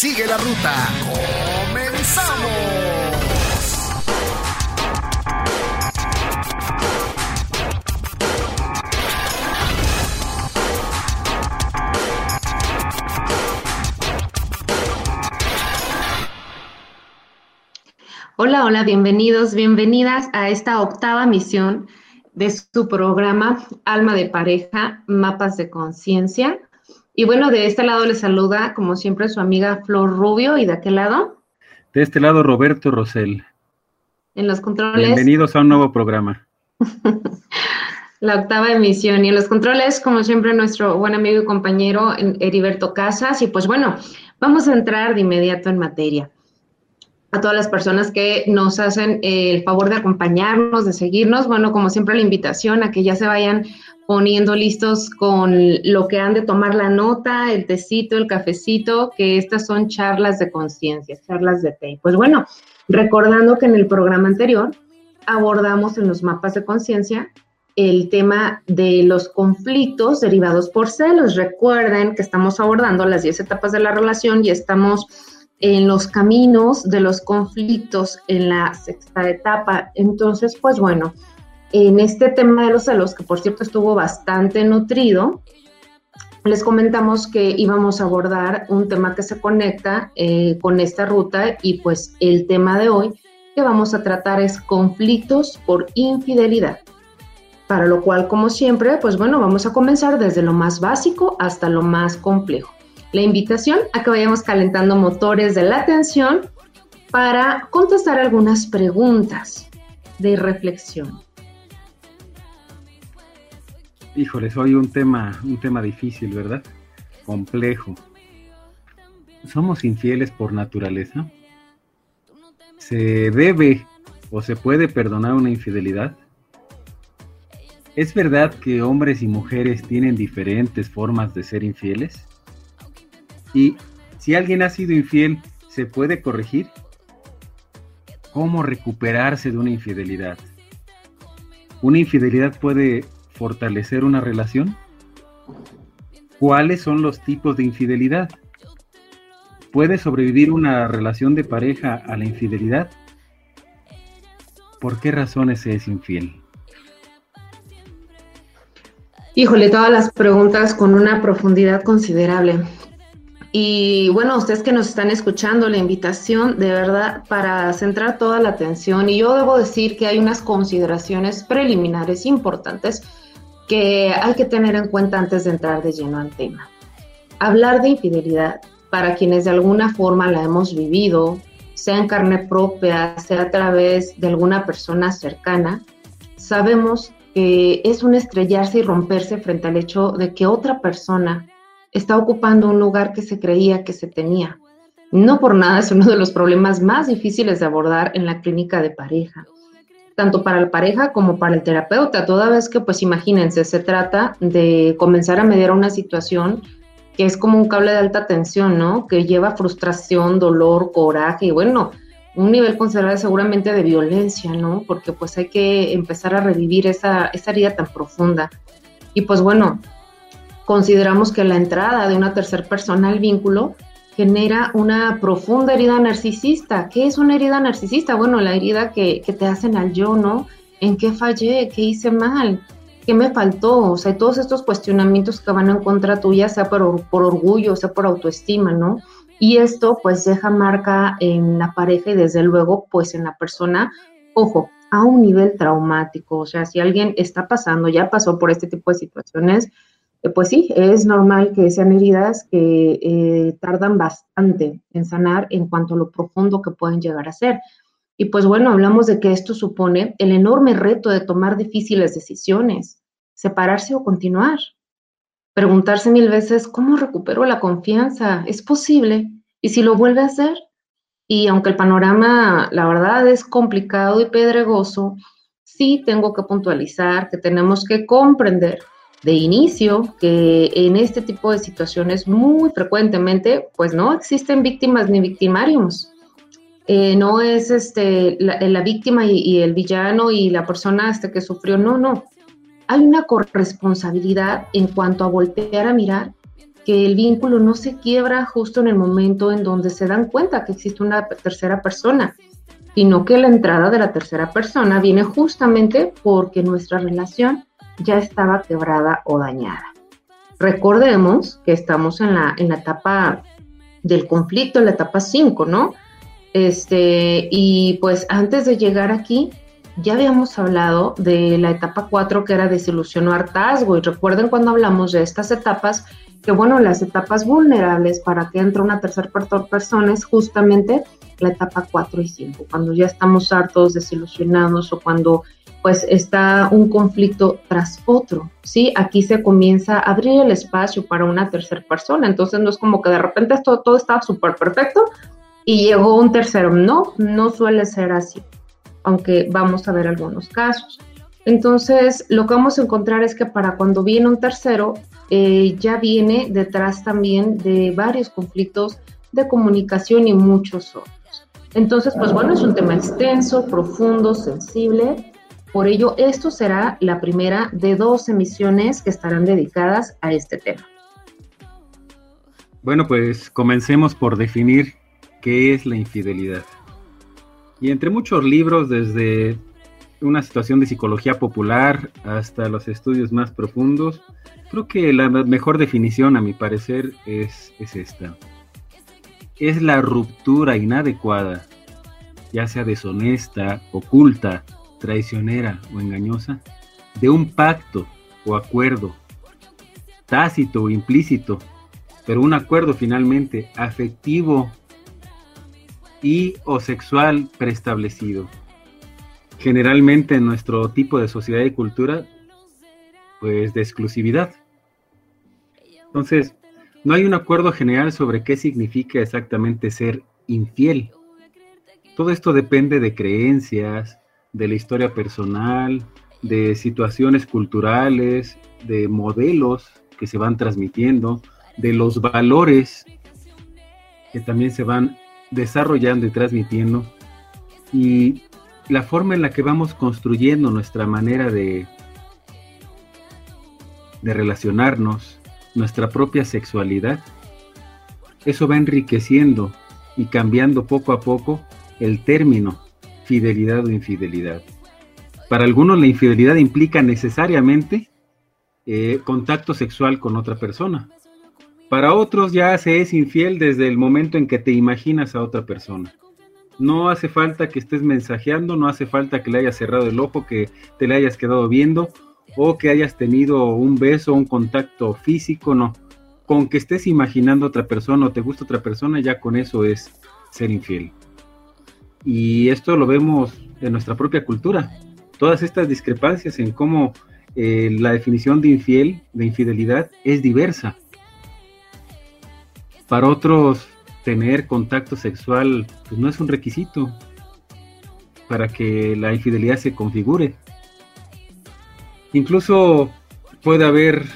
Sigue la ruta. ¡Comenzamos! Hola, hola, bienvenidos, bienvenidas a esta octava misión de su programa Alma de Pareja, Mapas de Conciencia. Y bueno, de este lado les saluda, como siempre, su amiga Flor Rubio y de aquel lado. De este lado, Roberto Rosell. En los controles. Bienvenidos a un nuevo programa. La octava emisión. Y en los controles, como siempre, nuestro buen amigo y compañero Heriberto Casas. Y pues bueno, vamos a entrar de inmediato en materia a todas las personas que nos hacen el favor de acompañarnos, de seguirnos. Bueno, como siempre, la invitación a que ya se vayan poniendo listos con lo que han de tomar la nota, el tecito, el cafecito, que estas son charlas de conciencia, charlas de té. Pues bueno, recordando que en el programa anterior abordamos en los mapas de conciencia el tema de los conflictos derivados por celos. Recuerden que estamos abordando las 10 etapas de la relación y estamos en los caminos de los conflictos en la sexta etapa. Entonces, pues bueno, en este tema de los celos, que por cierto estuvo bastante nutrido, les comentamos que íbamos a abordar un tema que se conecta eh, con esta ruta y pues el tema de hoy que vamos a tratar es conflictos por infidelidad. Para lo cual, como siempre, pues bueno, vamos a comenzar desde lo más básico hasta lo más complejo la invitación a que vayamos calentando motores de la atención para contestar algunas preguntas de reflexión. Híjoles, hoy un tema, un tema difícil, ¿verdad? Complejo. ¿Somos infieles por naturaleza? ¿Se debe o se puede perdonar una infidelidad? ¿Es verdad que hombres y mujeres tienen diferentes formas de ser infieles? Y si alguien ha sido infiel, ¿se puede corregir? ¿Cómo recuperarse de una infidelidad? ¿Una infidelidad puede fortalecer una relación? ¿Cuáles son los tipos de infidelidad? ¿Puede sobrevivir una relación de pareja a la infidelidad? ¿Por qué razones se es infiel? Híjole, todas las preguntas con una profundidad considerable. Y bueno, ustedes que nos están escuchando, la invitación de verdad para centrar toda la atención. Y yo debo decir que hay unas consideraciones preliminares importantes que hay que tener en cuenta antes de entrar de lleno al tema. Hablar de infidelidad, para quienes de alguna forma la hemos vivido, sea en carne propia, sea a través de alguna persona cercana, sabemos que es un estrellarse y romperse frente al hecho de que otra persona está ocupando un lugar que se creía que se tenía. No por nada es uno de los problemas más difíciles de abordar en la clínica de pareja, tanto para la pareja como para el terapeuta, toda vez que, pues imagínense, se trata de comenzar a mediar una situación que es como un cable de alta tensión, ¿no? Que lleva frustración, dolor, coraje y bueno, un nivel considerable seguramente de violencia, ¿no? Porque pues hay que empezar a revivir esa, esa herida tan profunda. Y pues bueno, consideramos que la entrada de una tercera persona al vínculo genera una profunda herida narcisista. ¿Qué es una herida narcisista? Bueno, la herida que, te hacen al yo, ¿no? ¿En qué fallé? ¿Qué hice mal? ¿Qué me faltó? O sea, todos estos cuestionamientos que van en contra tuya, sea por, por orgullo, sea por autoestima, ¿no? Y esto pues deja marca en la pareja y desde luego pues en la persona, ojo, a un nivel traumático. O sea, si alguien está pasando, ya pasó por este tipo de situaciones, pues sí, es normal que sean heridas que eh, tardan bastante en sanar en cuanto a lo profundo que pueden llegar a ser. Y pues bueno, hablamos de que esto supone el enorme reto de tomar difíciles decisiones, separarse o continuar. Preguntarse mil veces, ¿cómo recupero la confianza? ¿Es posible? ¿Y si lo vuelve a hacer? Y aunque el panorama, la verdad, es complicado y pedregoso, sí tengo que puntualizar que tenemos que comprender de inicio que en este tipo de situaciones muy frecuentemente, pues no existen víctimas ni victimarios. Eh, no es este, la, víctima y, el villano y la persona este que sufrió, no, no. Hay una corresponsabilidad en cuanto a voltear a mirar que el vínculo no se quiebra justo en el momento en donde se dan cuenta que existe una tercera persona, sino que la entrada de la tercera persona viene justamente porque nuestra relación ya estaba quebrada o dañada. Recordemos que estamos en la, en la etapa del conflicto, la etapa 5, ¿no? Este, y pues antes de llegar aquí, ya habíamos hablado de la etapa 4 que era desilusión o hartazgo. Y recuerden cuando hablamos de estas etapas, que bueno, las etapas vulnerables para que entre una tercera persona es justamente la etapa 4 y 5, cuando ya estamos hartos, desilusionados o cuando pues está un conflicto tras otro, ¿sí? Aquí se comienza a abrir el espacio para una tercera persona, entonces no es como que de repente esto, todo estaba súper perfecto y llegó un tercero, no, no suele ser así, aunque vamos a ver algunos casos. Entonces, lo que vamos a encontrar es que para cuando viene un tercero, eh, ya viene detrás también de varios conflictos de comunicación y muchos otros. Entonces, pues bueno, es un tema extenso, profundo, sensible, por ello, esto será la primera de dos emisiones que estarán dedicadas a este tema. Bueno, pues comencemos por definir qué es la infidelidad. Y entre muchos libros, desde una situación de psicología popular hasta los estudios más profundos, creo que la mejor definición, a mi parecer, es, es esta. Es la ruptura inadecuada, ya sea deshonesta, oculta, traicionera o engañosa, de un pacto o acuerdo, tácito o implícito, pero un acuerdo finalmente afectivo y o sexual preestablecido. Generalmente en nuestro tipo de sociedad y cultura, pues de exclusividad. Entonces, no hay un acuerdo general sobre qué significa exactamente ser infiel. Todo esto depende de creencias, de la historia personal, de situaciones culturales, de modelos que se van transmitiendo, de los valores que también se van desarrollando y transmitiendo, y la forma en la que vamos construyendo nuestra manera de, de relacionarnos, nuestra propia sexualidad, eso va enriqueciendo y cambiando poco a poco el término fidelidad o infidelidad. Para algunos la infidelidad implica necesariamente eh, contacto sexual con otra persona. Para otros ya se es infiel desde el momento en que te imaginas a otra persona. No hace falta que estés mensajeando, no hace falta que le hayas cerrado el ojo, que te le hayas quedado viendo o que hayas tenido un beso, un contacto físico, no. Con que estés imaginando a otra persona o te gusta otra persona, ya con eso es ser infiel. Y esto lo vemos en nuestra propia cultura. Todas estas discrepancias en cómo eh, la definición de infiel, de infidelidad, es diversa. Para otros, tener contacto sexual pues, no es un requisito para que la infidelidad se configure. Incluso puede haber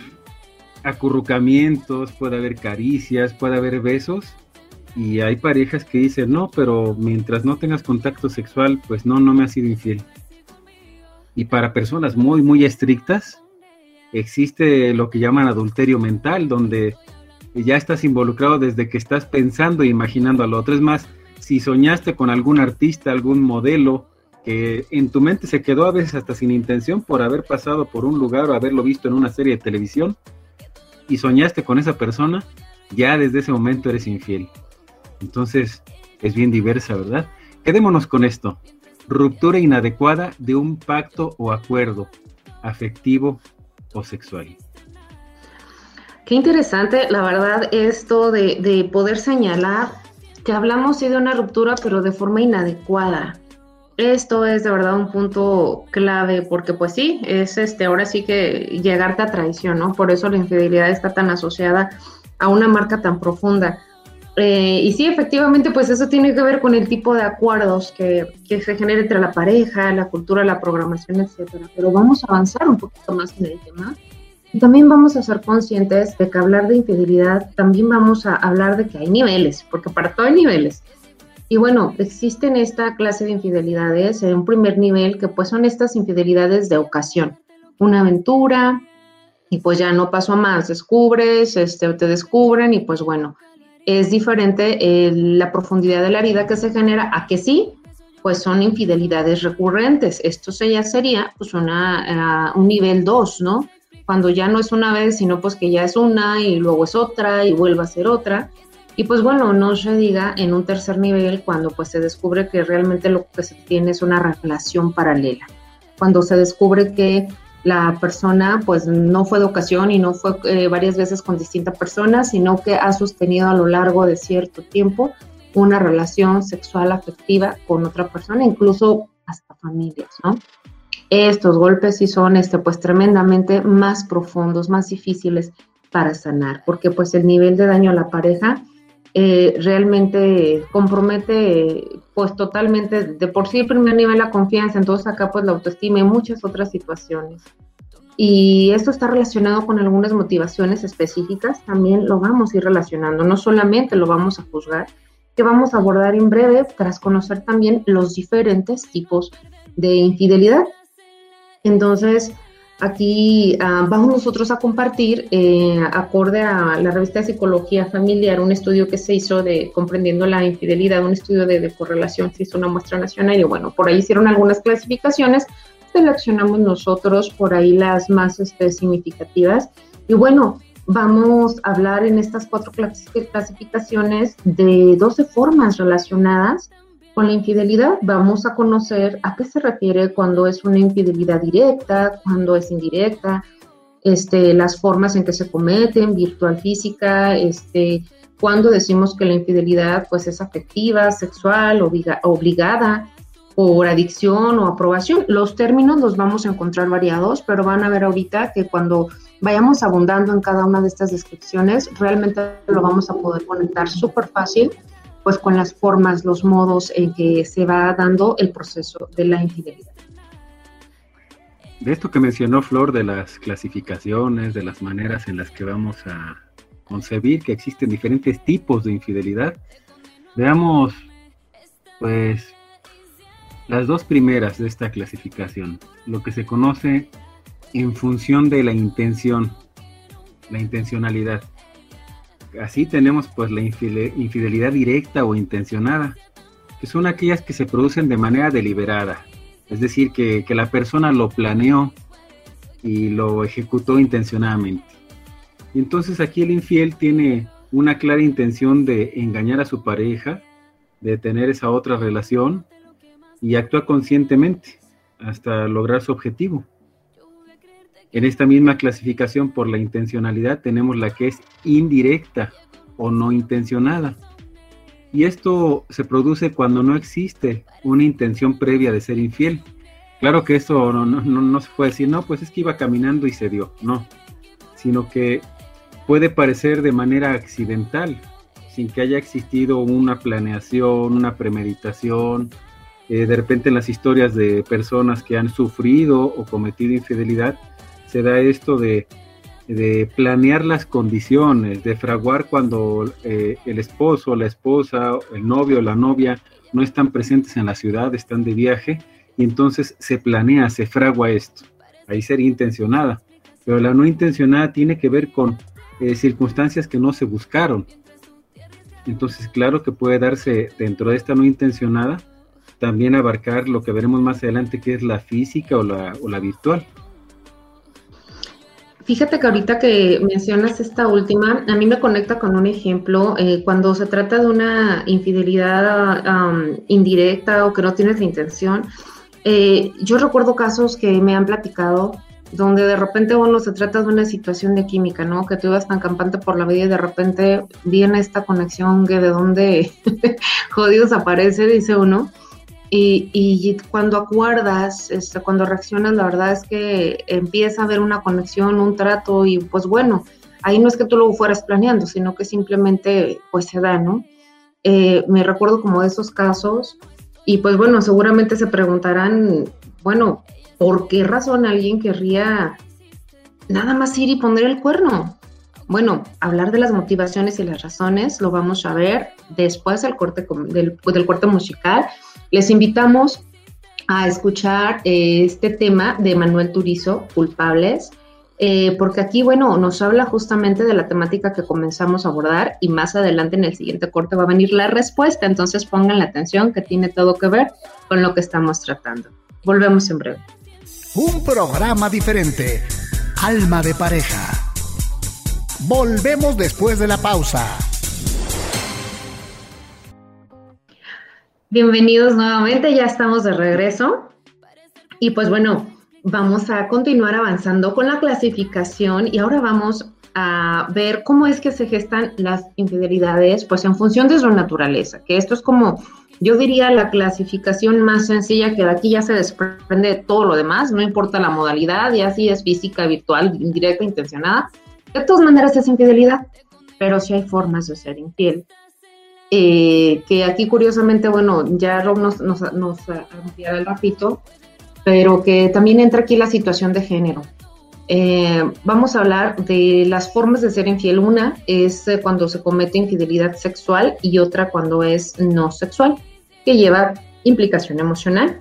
acurrucamientos, puede haber caricias, puede haber besos y hay parejas que dicen, no, pero mientras no tengas contacto sexual, pues no, no me has sido infiel. Y para personas muy, muy estrictas, existe lo que llaman adulterio mental, donde ya estás involucrado desde que estás pensando e imaginando al otro. Es más, si soñaste con algún artista, algún modelo, que en tu mente se quedó a veces hasta sin intención por haber pasado por un lugar o haberlo visto en una serie de televisión, y soñaste con esa persona, ya desde ese momento eres infiel. Entonces, es bien diversa, ¿verdad? Quedémonos con esto. Ruptura inadecuada de un pacto o acuerdo afectivo o sexual. Qué interesante, la verdad, esto de, de poder señalar que hablamos sí de una ruptura, pero de forma inadecuada. Esto es de verdad un punto clave, porque pues sí, es este, ahora sí que llegarte a traición, ¿no? Por eso la infidelidad está tan asociada a una marca tan profunda. Eh, y sí, efectivamente, pues eso tiene que ver con el tipo de acuerdos que, que, se genera entre la pareja, la cultura, la programación, etcétera. Pero vamos a avanzar un poquito más en el tema. Y también vamos a ser conscientes de que hablar de infidelidad, también vamos a hablar de que hay niveles, porque para todo hay niveles. Y bueno, existen esta clase de infidelidades en un primer nivel, que pues son estas infidelidades de ocasión. Una aventura, y pues ya no pasó más, descubres, este, te descubren, y pues bueno, es diferente eh, la profundidad de la herida que se genera a que sí, pues son infidelidades recurrentes. Esto ya sería pues una, uh, un nivel 2, ¿no? Cuando ya no es una vez, sino pues que ya es una y luego es otra y vuelve a ser otra. Y pues bueno, no se diga en un tercer nivel cuando pues se descubre que realmente lo que se tiene es una relación paralela. Cuando se descubre que la persona pues no fue de ocasión y no fue eh, varias veces con distintas personas, sino que ha sostenido a lo largo de cierto tiempo una relación sexual afectiva con otra persona, incluso hasta familias, ¿no? Estos golpes sí son este, pues tremendamente más profundos, más difíciles para sanar, porque pues el nivel de daño a la pareja eh, realmente compromete pues totalmente de por sí el primer nivel la confianza, entonces acá pues la autoestima y muchas otras situaciones. Y esto está relacionado con algunas motivaciones específicas, también lo vamos a ir relacionando, no solamente lo vamos a juzgar, que vamos a abordar en breve tras conocer también los diferentes tipos de infidelidad. Entonces, Aquí uh, vamos nosotros a compartir, eh, acorde a la revista de Psicología Familiar, un estudio que se hizo de comprendiendo la infidelidad, un estudio de, de correlación, se hizo una muestra nacional y bueno, por ahí hicieron algunas clasificaciones, seleccionamos nosotros por ahí las más este, significativas. Y bueno, vamos a hablar en estas cuatro clasificaciones de 12 formas relacionadas con la infidelidad vamos a conocer a qué se refiere cuando es una infidelidad directa, cuando es indirecta, este, las formas en que se cometen, virtual, física, este, cuando decimos que la infidelidad pues es afectiva, sexual, obliga, obligada, por adicción o aprobación. Los términos los vamos a encontrar variados, pero van a ver ahorita que cuando vayamos abundando en cada una de estas descripciones, realmente lo vamos a poder conectar súper fácil pues con las formas, los modos en que se va dando el proceso de la infidelidad. De esto que mencionó Flor, de las clasificaciones, de las maneras en las que vamos a concebir que existen diferentes tipos de infidelidad, veamos pues las dos primeras de esta clasificación, lo que se conoce en función de la intención, la intencionalidad. Así tenemos pues la infidelidad directa o intencionada, que son aquellas que se producen de manera deliberada, es decir, que, que la persona lo planeó y lo ejecutó intencionadamente. Y entonces aquí el infiel tiene una clara intención de engañar a su pareja, de tener esa otra relación y actúa conscientemente hasta lograr su objetivo. En esta misma clasificación por la intencionalidad tenemos la que es indirecta o no intencionada. Y esto se produce cuando no existe una intención previa de ser infiel. Claro que esto no, no, no, se puede decir, no, pues es que iba caminando y se dio, no, sino que puede parecer de manera accidental, sin que haya existido una planeación, una premeditación. Eh, de repente en las historias de personas que han sufrido o cometido infidelidad, se da esto de, planear las condiciones, de fraguar cuando eh, el esposo, la esposa, el novio, la novia no están presentes en la ciudad, están de viaje, y entonces se planea, se fragua esto. Ahí sería intencionada. Pero la no intencionada tiene que ver con eh, circunstancias que no se buscaron. Entonces, claro que puede darse dentro de esta no intencionada, también abarcar lo que veremos más adelante, que es la física o o la virtual. Fíjate que ahorita que mencionas esta última, a mí me conecta con un ejemplo, eh, cuando se trata de una infidelidad indirecta o que no tienes la intención. Eh, yo recuerdo casos que me han platicado donde de repente uno se trata de una situación de química, ¿no? Que tú ibas tan campante por la vida y de repente viene esta conexión que de donde jodidos aparece, dice uno. Y, cuando acuerdas, este, cuando reaccionas, la verdad es que empieza a haber una conexión, un trato y pues bueno, ahí no es que tú lo fueras planeando, sino que simplemente pues se da, ¿no? Eh, me recuerdo como de esos casos y pues bueno, seguramente se preguntarán, bueno, ¿por qué razón alguien querría nada más ir y poner el cuerno? Bueno, hablar de las motivaciones y las razones lo vamos a ver después del corte, del, del corte musical les invitamos a escuchar eh, este tema de Manuel Turizo, Culpables, eh, porque aquí, bueno, nos habla justamente de la temática que comenzamos a abordar y más adelante en el siguiente corte va a venir la respuesta, entonces pongan la atención que tiene todo que ver con lo que estamos tratando. Volvemos en breve. Un programa diferente, Alma de pareja. Volvemos después de la pausa. Bienvenidos nuevamente, ya estamos de regreso. Y pues bueno, vamos a continuar avanzando con la clasificación y ahora vamos a ver cómo es que se gestan las infidelidades, pues en función de su naturaleza, que esto es como, yo diría, la clasificación más sencilla, que de aquí ya se desprende de todo lo demás, no importa la modalidad, ya si es física, virtual, indirecta, intencionada, de todas maneras es infidelidad, pero sí hay formas de ser infiel. Eh, que aquí curiosamente, bueno, ya Rob nos, nos, ampliará el ratito, pero que también entra aquí la situación de género. Eh, vamos a hablar de las formas de ser infiel. Una es eh, cuando se comete infidelidad sexual y otra cuando es no sexual, que lleva implicación emocional.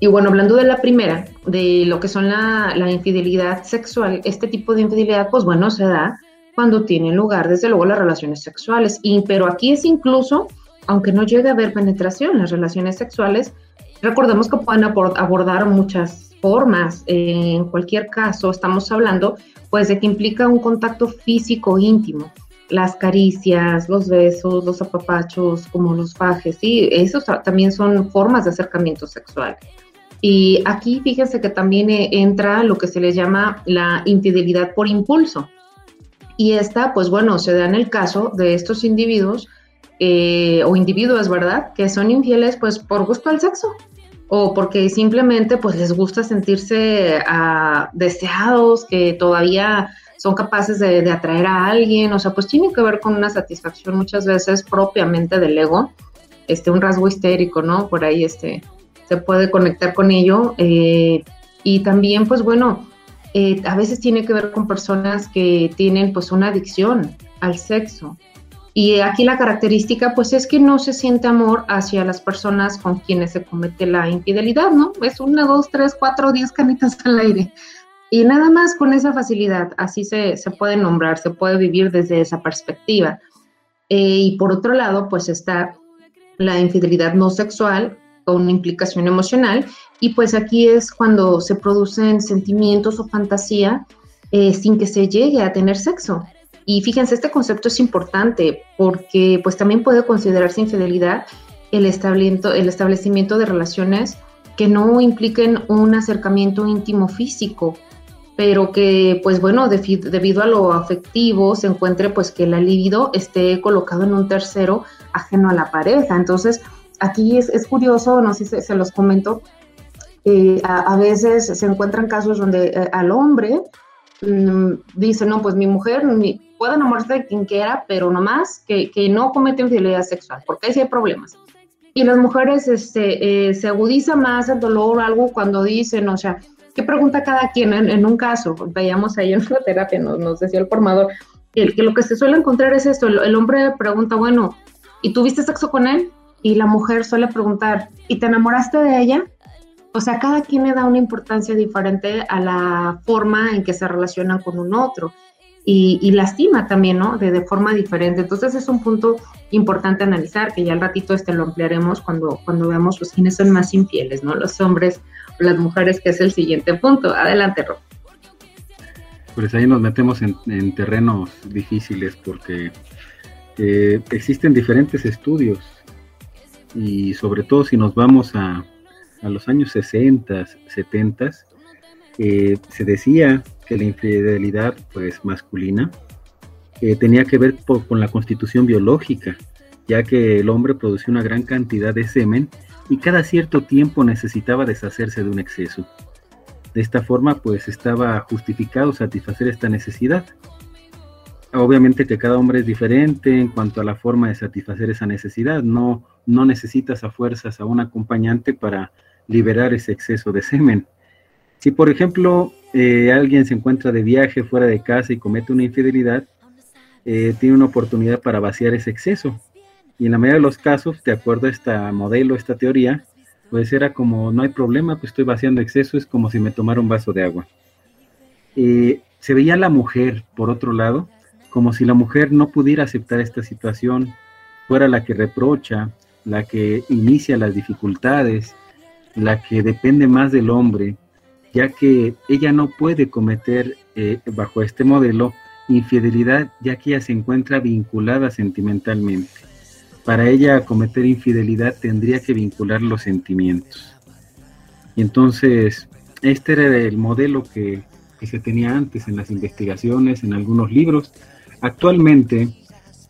Y bueno, hablando de la primera, de lo que son la, la infidelidad sexual, este tipo de infidelidad, pues bueno, se da cuando tienen lugar, desde luego, las relaciones sexuales. Y, pero aquí es incluso, aunque no llegue a haber penetración, las relaciones sexuales, recordemos que pueden abordar muchas formas. en cualquier caso, estamos hablando pues de que implica un contacto físico íntimo. Las caricias, los besos, los apapachos, como los fajes, sí, esos también son formas de acercamiento sexual. Y aquí fíjense que también eh, entra lo que se le llama la infidelidad por impulso. Y esta, pues bueno, se da en el caso de estos individuos eh, o individuos, ¿verdad? Que son infieles pues por gusto al sexo o porque simplemente pues les gusta sentirse ah, deseados, que todavía son capaces de, atraer a alguien, o sea, pues tiene que ver con una satisfacción muchas veces propiamente del ego, este, un rasgo histérico, ¿no? Por ahí este, se puede conectar con ello. Eh, y también, pues bueno, eh, a veces tiene que ver con personas que tienen pues una adicción al sexo. Y aquí la característica pues es que no se siente amor hacia las personas con quienes se comete la infidelidad, ¿no? Es una, dos, tres, cuatro, diez canitas al aire. Y nada más con esa facilidad, así se, se puede nombrar, se puede vivir desde esa perspectiva. Eh, y por otro lado, pues está la infidelidad no sexual con implicación emocional y pues aquí es cuando se producen sentimientos o fantasía eh, sin que se llegue a tener sexo. Y fíjense, este concepto es importante porque pues también puede considerarse infidelidad el establecimiento, el establecimiento de relaciones que no impliquen un acercamiento íntimo físico, pero que pues bueno, debido a lo afectivo se encuentre pues que la libido esté colocado en un tercero ajeno a la pareja. Entonces, aquí es, es curioso, no sé si se los comento, eh, a, veces se encuentran casos donde eh, al hombre mm, dice, no, pues mi mujer puede enamorarse de quien quiera, pero nomás que, que no comete infidelidad sexual, porque ahí sí hay problemas. Y las mujeres este, eh, se agudiza más el dolor o algo cuando dicen, o sea, ¿qué pregunta cada quien? En, un caso, veíamos ahí en la terapia, nos, nos decía el formador, que, lo que se suele encontrar es esto, el, el hombre pregunta, bueno, ¿y tuviste sexo con él? Y la mujer suele preguntar, ¿y te enamoraste de ella? O sea, cada quien le da una importancia diferente a la forma en que se relacionan con un otro y, lastima también, ¿no? De, forma diferente. Entonces es un punto importante analizar, que ya al ratito este lo ampliaremos cuando, cuando veamos los quiénes son más infieles, ¿no? Los hombres o las mujeres, que es el siguiente punto. Adelante, Rob. Pues ahí nos metemos en, terrenos difíciles porque eh, existen diferentes estudios y sobre todo si nos vamos a, a los años 60, 70, eh, se decía que la infidelidad pues masculina eh, tenía que ver con la constitución biológica, ya que el hombre producía una gran cantidad de semen y cada cierto tiempo necesitaba deshacerse de un exceso. De esta forma, pues estaba justificado satisfacer esta necesidad. Obviamente que cada hombre es diferente en cuanto a la forma de satisfacer esa necesidad. No, no necesitas a fuerzas a un acompañante para liberar ese exceso de semen. Si, por ejemplo, eh, alguien se encuentra de viaje fuera de casa y comete una infidelidad, eh, tiene una oportunidad para vaciar ese exceso. Y en la mayoría de los casos, de acuerdo a este modelo, esta teoría, pues era como, no hay problema, pues estoy vaciando exceso, es como si me tomara un vaso de agua. Eh, se veía la mujer, por otro lado, como si la mujer no pudiera aceptar esta situación, fuera la que reprocha, la que inicia las dificultades, la que depende más del hombre, ya que ella no puede cometer eh, bajo este modelo infidelidad, ya que ella se encuentra vinculada sentimentalmente. Para ella cometer infidelidad tendría que vincular los sentimientos. Y entonces, este era el modelo que, se tenía antes en las investigaciones, en algunos libros. Actualmente,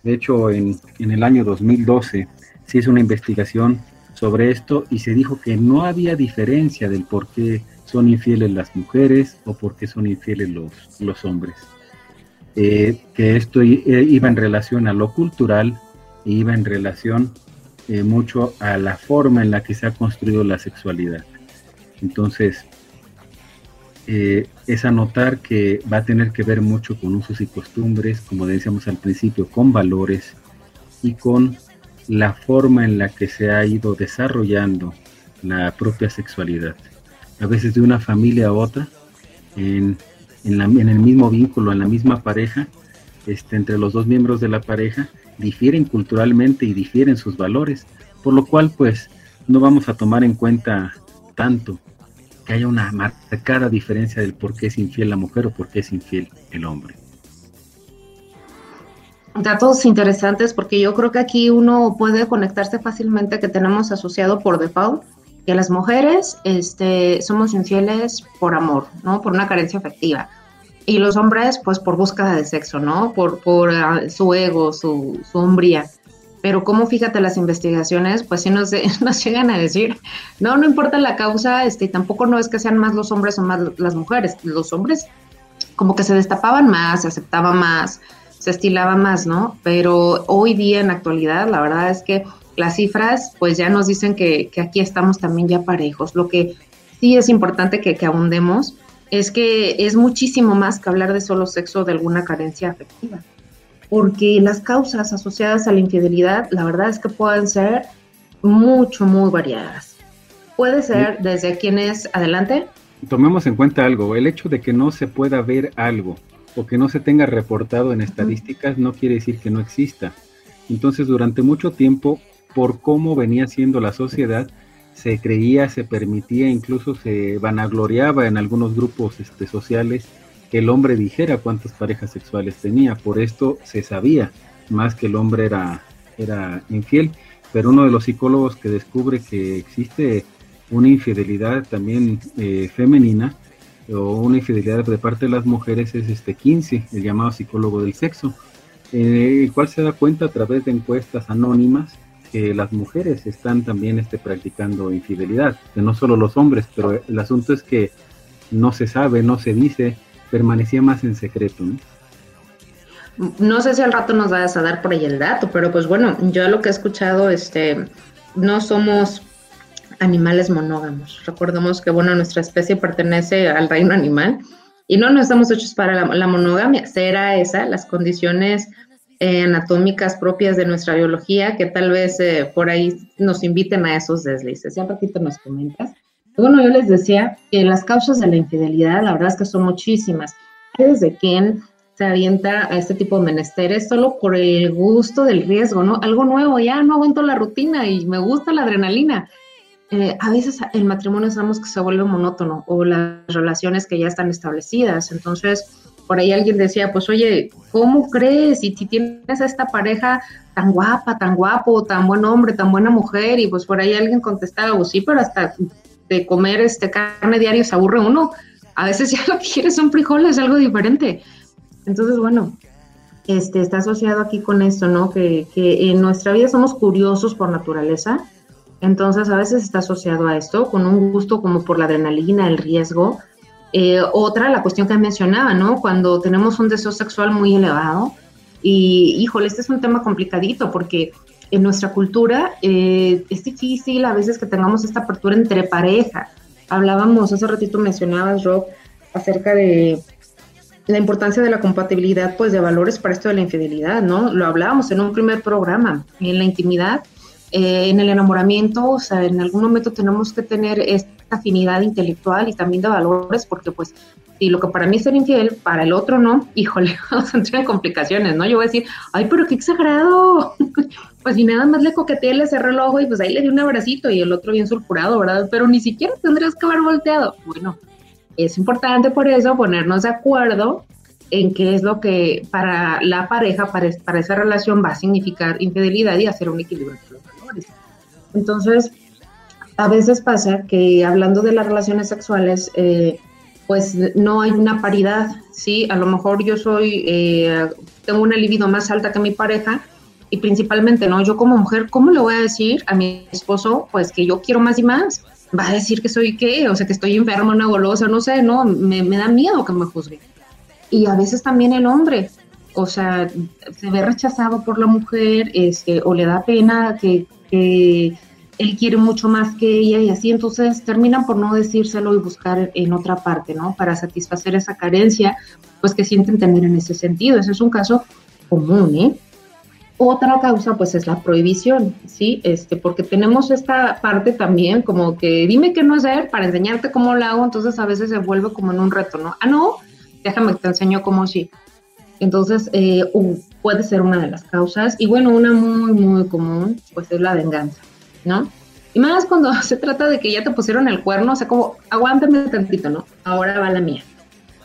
de hecho, en, en el año 2012, se hizo una investigación sobre esto y se dijo que no había diferencia del por qué son infieles las mujeres o por qué son infieles los, los hombres. Eh, que esto eh, iba en relación a lo cultural e iba en relación eh, mucho a la forma en la que se ha construido la sexualidad. Entonces, es anotar que va a tener que ver mucho con usos y costumbres, como decíamos al principio, con valores y con la forma en la que se ha ido desarrollando la propia sexualidad. A veces de una familia a otra, en, en, el mismo vínculo, en la misma pareja, este, entre los dos miembros de la pareja, difieren culturalmente y difieren sus valores, por lo cual pues no vamos a tomar en cuenta tanto que haya una marcada diferencia del por qué es infiel la mujer o por qué es infiel el hombre datos interesantes porque yo creo que aquí uno puede conectarse fácilmente que tenemos asociado por default que las mujeres este, somos infieles por amor, ¿no? Por una carencia afectiva. Y los hombres, pues por búsqueda de sexo, ¿no? Por, por uh, su ego, su, su hombría. Pero como fíjate las investigaciones, pues sí nos, nos llegan a decir, no, no importa la causa, este, tampoco no es que sean más los hombres o más las mujeres. Los hombres como que se destapaban más, se aceptaban más, se estilaba más, ¿no? Pero hoy día, en la actualidad, la verdad es que las cifras, pues ya nos dicen que, aquí estamos también ya parejos. Lo que sí es importante que, que abundemos es que es muchísimo más que hablar de solo sexo de alguna carencia afectiva. Porque las causas asociadas a la infidelidad, la verdad es que pueden ser mucho, muy variadas. Puede ser desde quienes, adelante. Tomemos en cuenta algo, el hecho de que no se pueda ver algo o que no se tenga reportado en estadísticas no quiere decir que no exista. Entonces, durante mucho tiempo, por cómo venía siendo la sociedad, se creía, se permitía, incluso se vanagloriaba en algunos grupos este, sociales que el hombre dijera cuántas parejas sexuales tenía. Por esto se sabía más que el hombre era, era infiel. Pero uno de los psicólogos que descubre que existe una infidelidad también eh, femenina, o una infidelidad de parte de las mujeres es este 15, el llamado psicólogo del sexo, eh, el cual se da cuenta a través de encuestas anónimas que las mujeres están también este, practicando infidelidad, que no solo los hombres, pero el asunto es que no se sabe, no se dice, permanecía más en secreto. ¿no? No sé si al rato nos vas a dar por ahí el dato, pero pues bueno, yo lo que he escuchado, este, no somos animales monógamos. Recordemos que, bueno, nuestra especie pertenece al reino animal y no nos estamos hechos para la, monogamia. Será esa, las condiciones eh, anatómicas propias de nuestra biología que tal vez eh, por ahí nos inviten a esos deslices. Ya un ratito nos comentas. Bueno, yo les decía que las causas de la infidelidad, la verdad es que son muchísimas. Desde quien se avienta a este tipo de menesteres solo por el gusto del riesgo, ¿no? Algo nuevo, ya no aguanto la rutina y me gusta la adrenalina. Eh, a veces el matrimonio sabemos que se vuelve monótono o las relaciones que ya están establecidas. Entonces, por ahí alguien decía, pues oye, ¿cómo crees? Y si tienes a esta pareja tan guapa, tan guapo, tan buen hombre, tan buena mujer, y pues por ahí alguien contestaba, pues sí, pero hasta de comer este carne diario se aburre uno. A veces ya lo que quieres son frijoles, algo diferente. Entonces, bueno, este, está asociado aquí con esto, ¿no? Que, que en nuestra vida somos curiosos por naturaleza, entonces a veces está asociado a esto, con un gusto como por la adrenalina, el riesgo. Eh, otra, la cuestión que mencionaba, ¿no? Cuando tenemos un deseo sexual muy elevado, y híjole, este es un tema complicadito porque en nuestra cultura eh, es difícil a veces que tengamos esta apertura entre pareja. Hablábamos, hace ratito mencionabas, Rob, acerca de la importancia de la compatibilidad pues de valores para esto de la infidelidad, ¿no? Lo hablábamos en un primer programa, en la intimidad, eh, en el enamoramiento, o sea, en algún momento tenemos que tener esta afinidad intelectual y también de valores, porque pues si lo que para mí es ser infiel, para el otro no, híjole, vamos a entrar en complicaciones, ¿no? Yo voy a decir, ay, pero qué exagerado. pues si nada más le coqueteé, le cerré el ojo y pues ahí le di un abracito y el otro bien sulfurado, ¿verdad? Pero ni siquiera tendrías que haber volteado. Bueno, es importante por eso ponernos de acuerdo en qué es lo que para la pareja, para, para esa relación va a significar infidelidad y hacer un equilibrio entre los valores. Entonces, a veces pasa que hablando de las relaciones sexuales, eh, pues no hay una paridad, ¿sí? A lo mejor yo soy, eh, tengo una libido más alta que mi pareja y principalmente, ¿no? Yo como mujer, ¿cómo le voy a decir a mi esposo, pues que yo quiero más y más? Va a decir que soy qué, o sea, que estoy enferma, una golosa, no sé, no, me, da miedo que me juzgue. Y a veces también el hombre, o sea, se ve rechazado por la mujer, este, o le da pena que, que él quiere mucho más que ella y así, entonces terminan por no decírselo y buscar en otra parte, ¿no? Para satisfacer esa carencia, pues que sienten tener en ese sentido. Ese es un caso común, ¿eh? Otra causa, pues, es la prohibición, ¿sí? Este, porque tenemos esta parte también como que dime qué no hacer para enseñarte cómo lo hago, entonces a veces se vuelve como en un reto, ¿no? Ah, no, déjame que te enseño cómo sí. Entonces, eh, puede ser una de las causas. Y bueno, una muy, muy común, pues es la venganza. ¿no? Y más cuando se trata de que ya te pusieron el cuerno, o sea, como, aguántame tantito, ¿no? Ahora va la mía.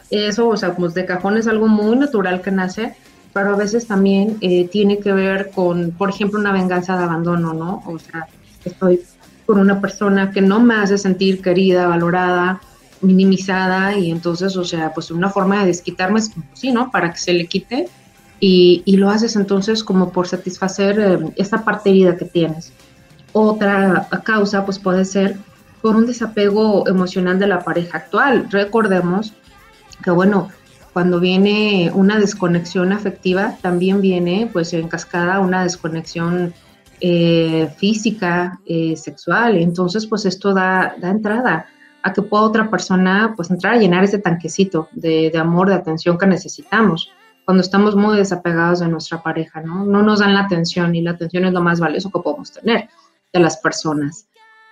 Eso, o sea, como de cajón es algo muy natural que nace, pero a veces también eh, tiene que ver con, por ejemplo, una venganza de abandono, ¿no? O sea, estoy con una persona que no me hace sentir querida, valorada, minimizada, y entonces, o sea, pues una forma de desquitarme es, sí, ¿no? Para que se le quite, y, y lo haces entonces como por satisfacer eh, esa parte herida que tienes. Otra causa pues puede ser por un desapego emocional de la pareja actual. Recordemos que bueno, cuando viene una desconexión afectiva, también viene pues en cascada una desconexión eh, física, eh, sexual. Entonces pues esto da, da, entrada a que pueda otra persona pues entrar a llenar ese tanquecito de, de amor, de atención que necesitamos cuando estamos muy desapegados de nuestra pareja, ¿no? No nos dan la atención y la atención es lo más valioso que podemos tener de las personas.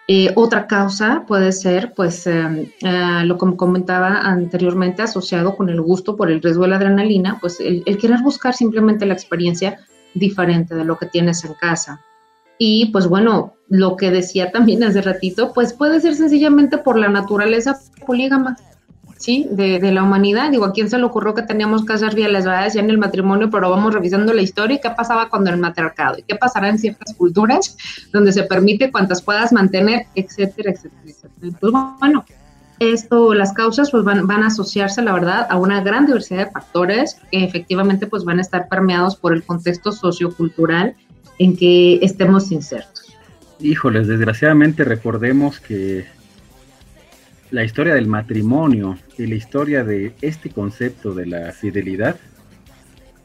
Eh, otra causa puede ser, pues, eh, eh, lo que comentaba anteriormente, asociado con el gusto por el riesgo de la adrenalina, pues el, querer buscar simplemente la experiencia diferente de lo que tienes en casa. Y pues bueno, lo que decía también hace ratito, pues puede ser sencillamente por la naturaleza polígama. ¿sí? De, de, la humanidad. Digo, ¿a quién se le ocurrió que teníamos que hacer fieles ya en el matrimonio? Pero vamos revisando la historia y qué pasaba cuando el matriarcado y qué pasará en ciertas culturas donde se permite cuantas puedas mantener, etcétera, etcétera, etcétera. Pues bueno, esto, las causas pues van, van a asociarse, la verdad, a una gran diversidad de factores que efectivamente pues van a estar permeados por el contexto sociocultural en que estemos insertos. Híjoles, desgraciadamente recordemos que la historia del matrimonio y la historia de este concepto de la fidelidad,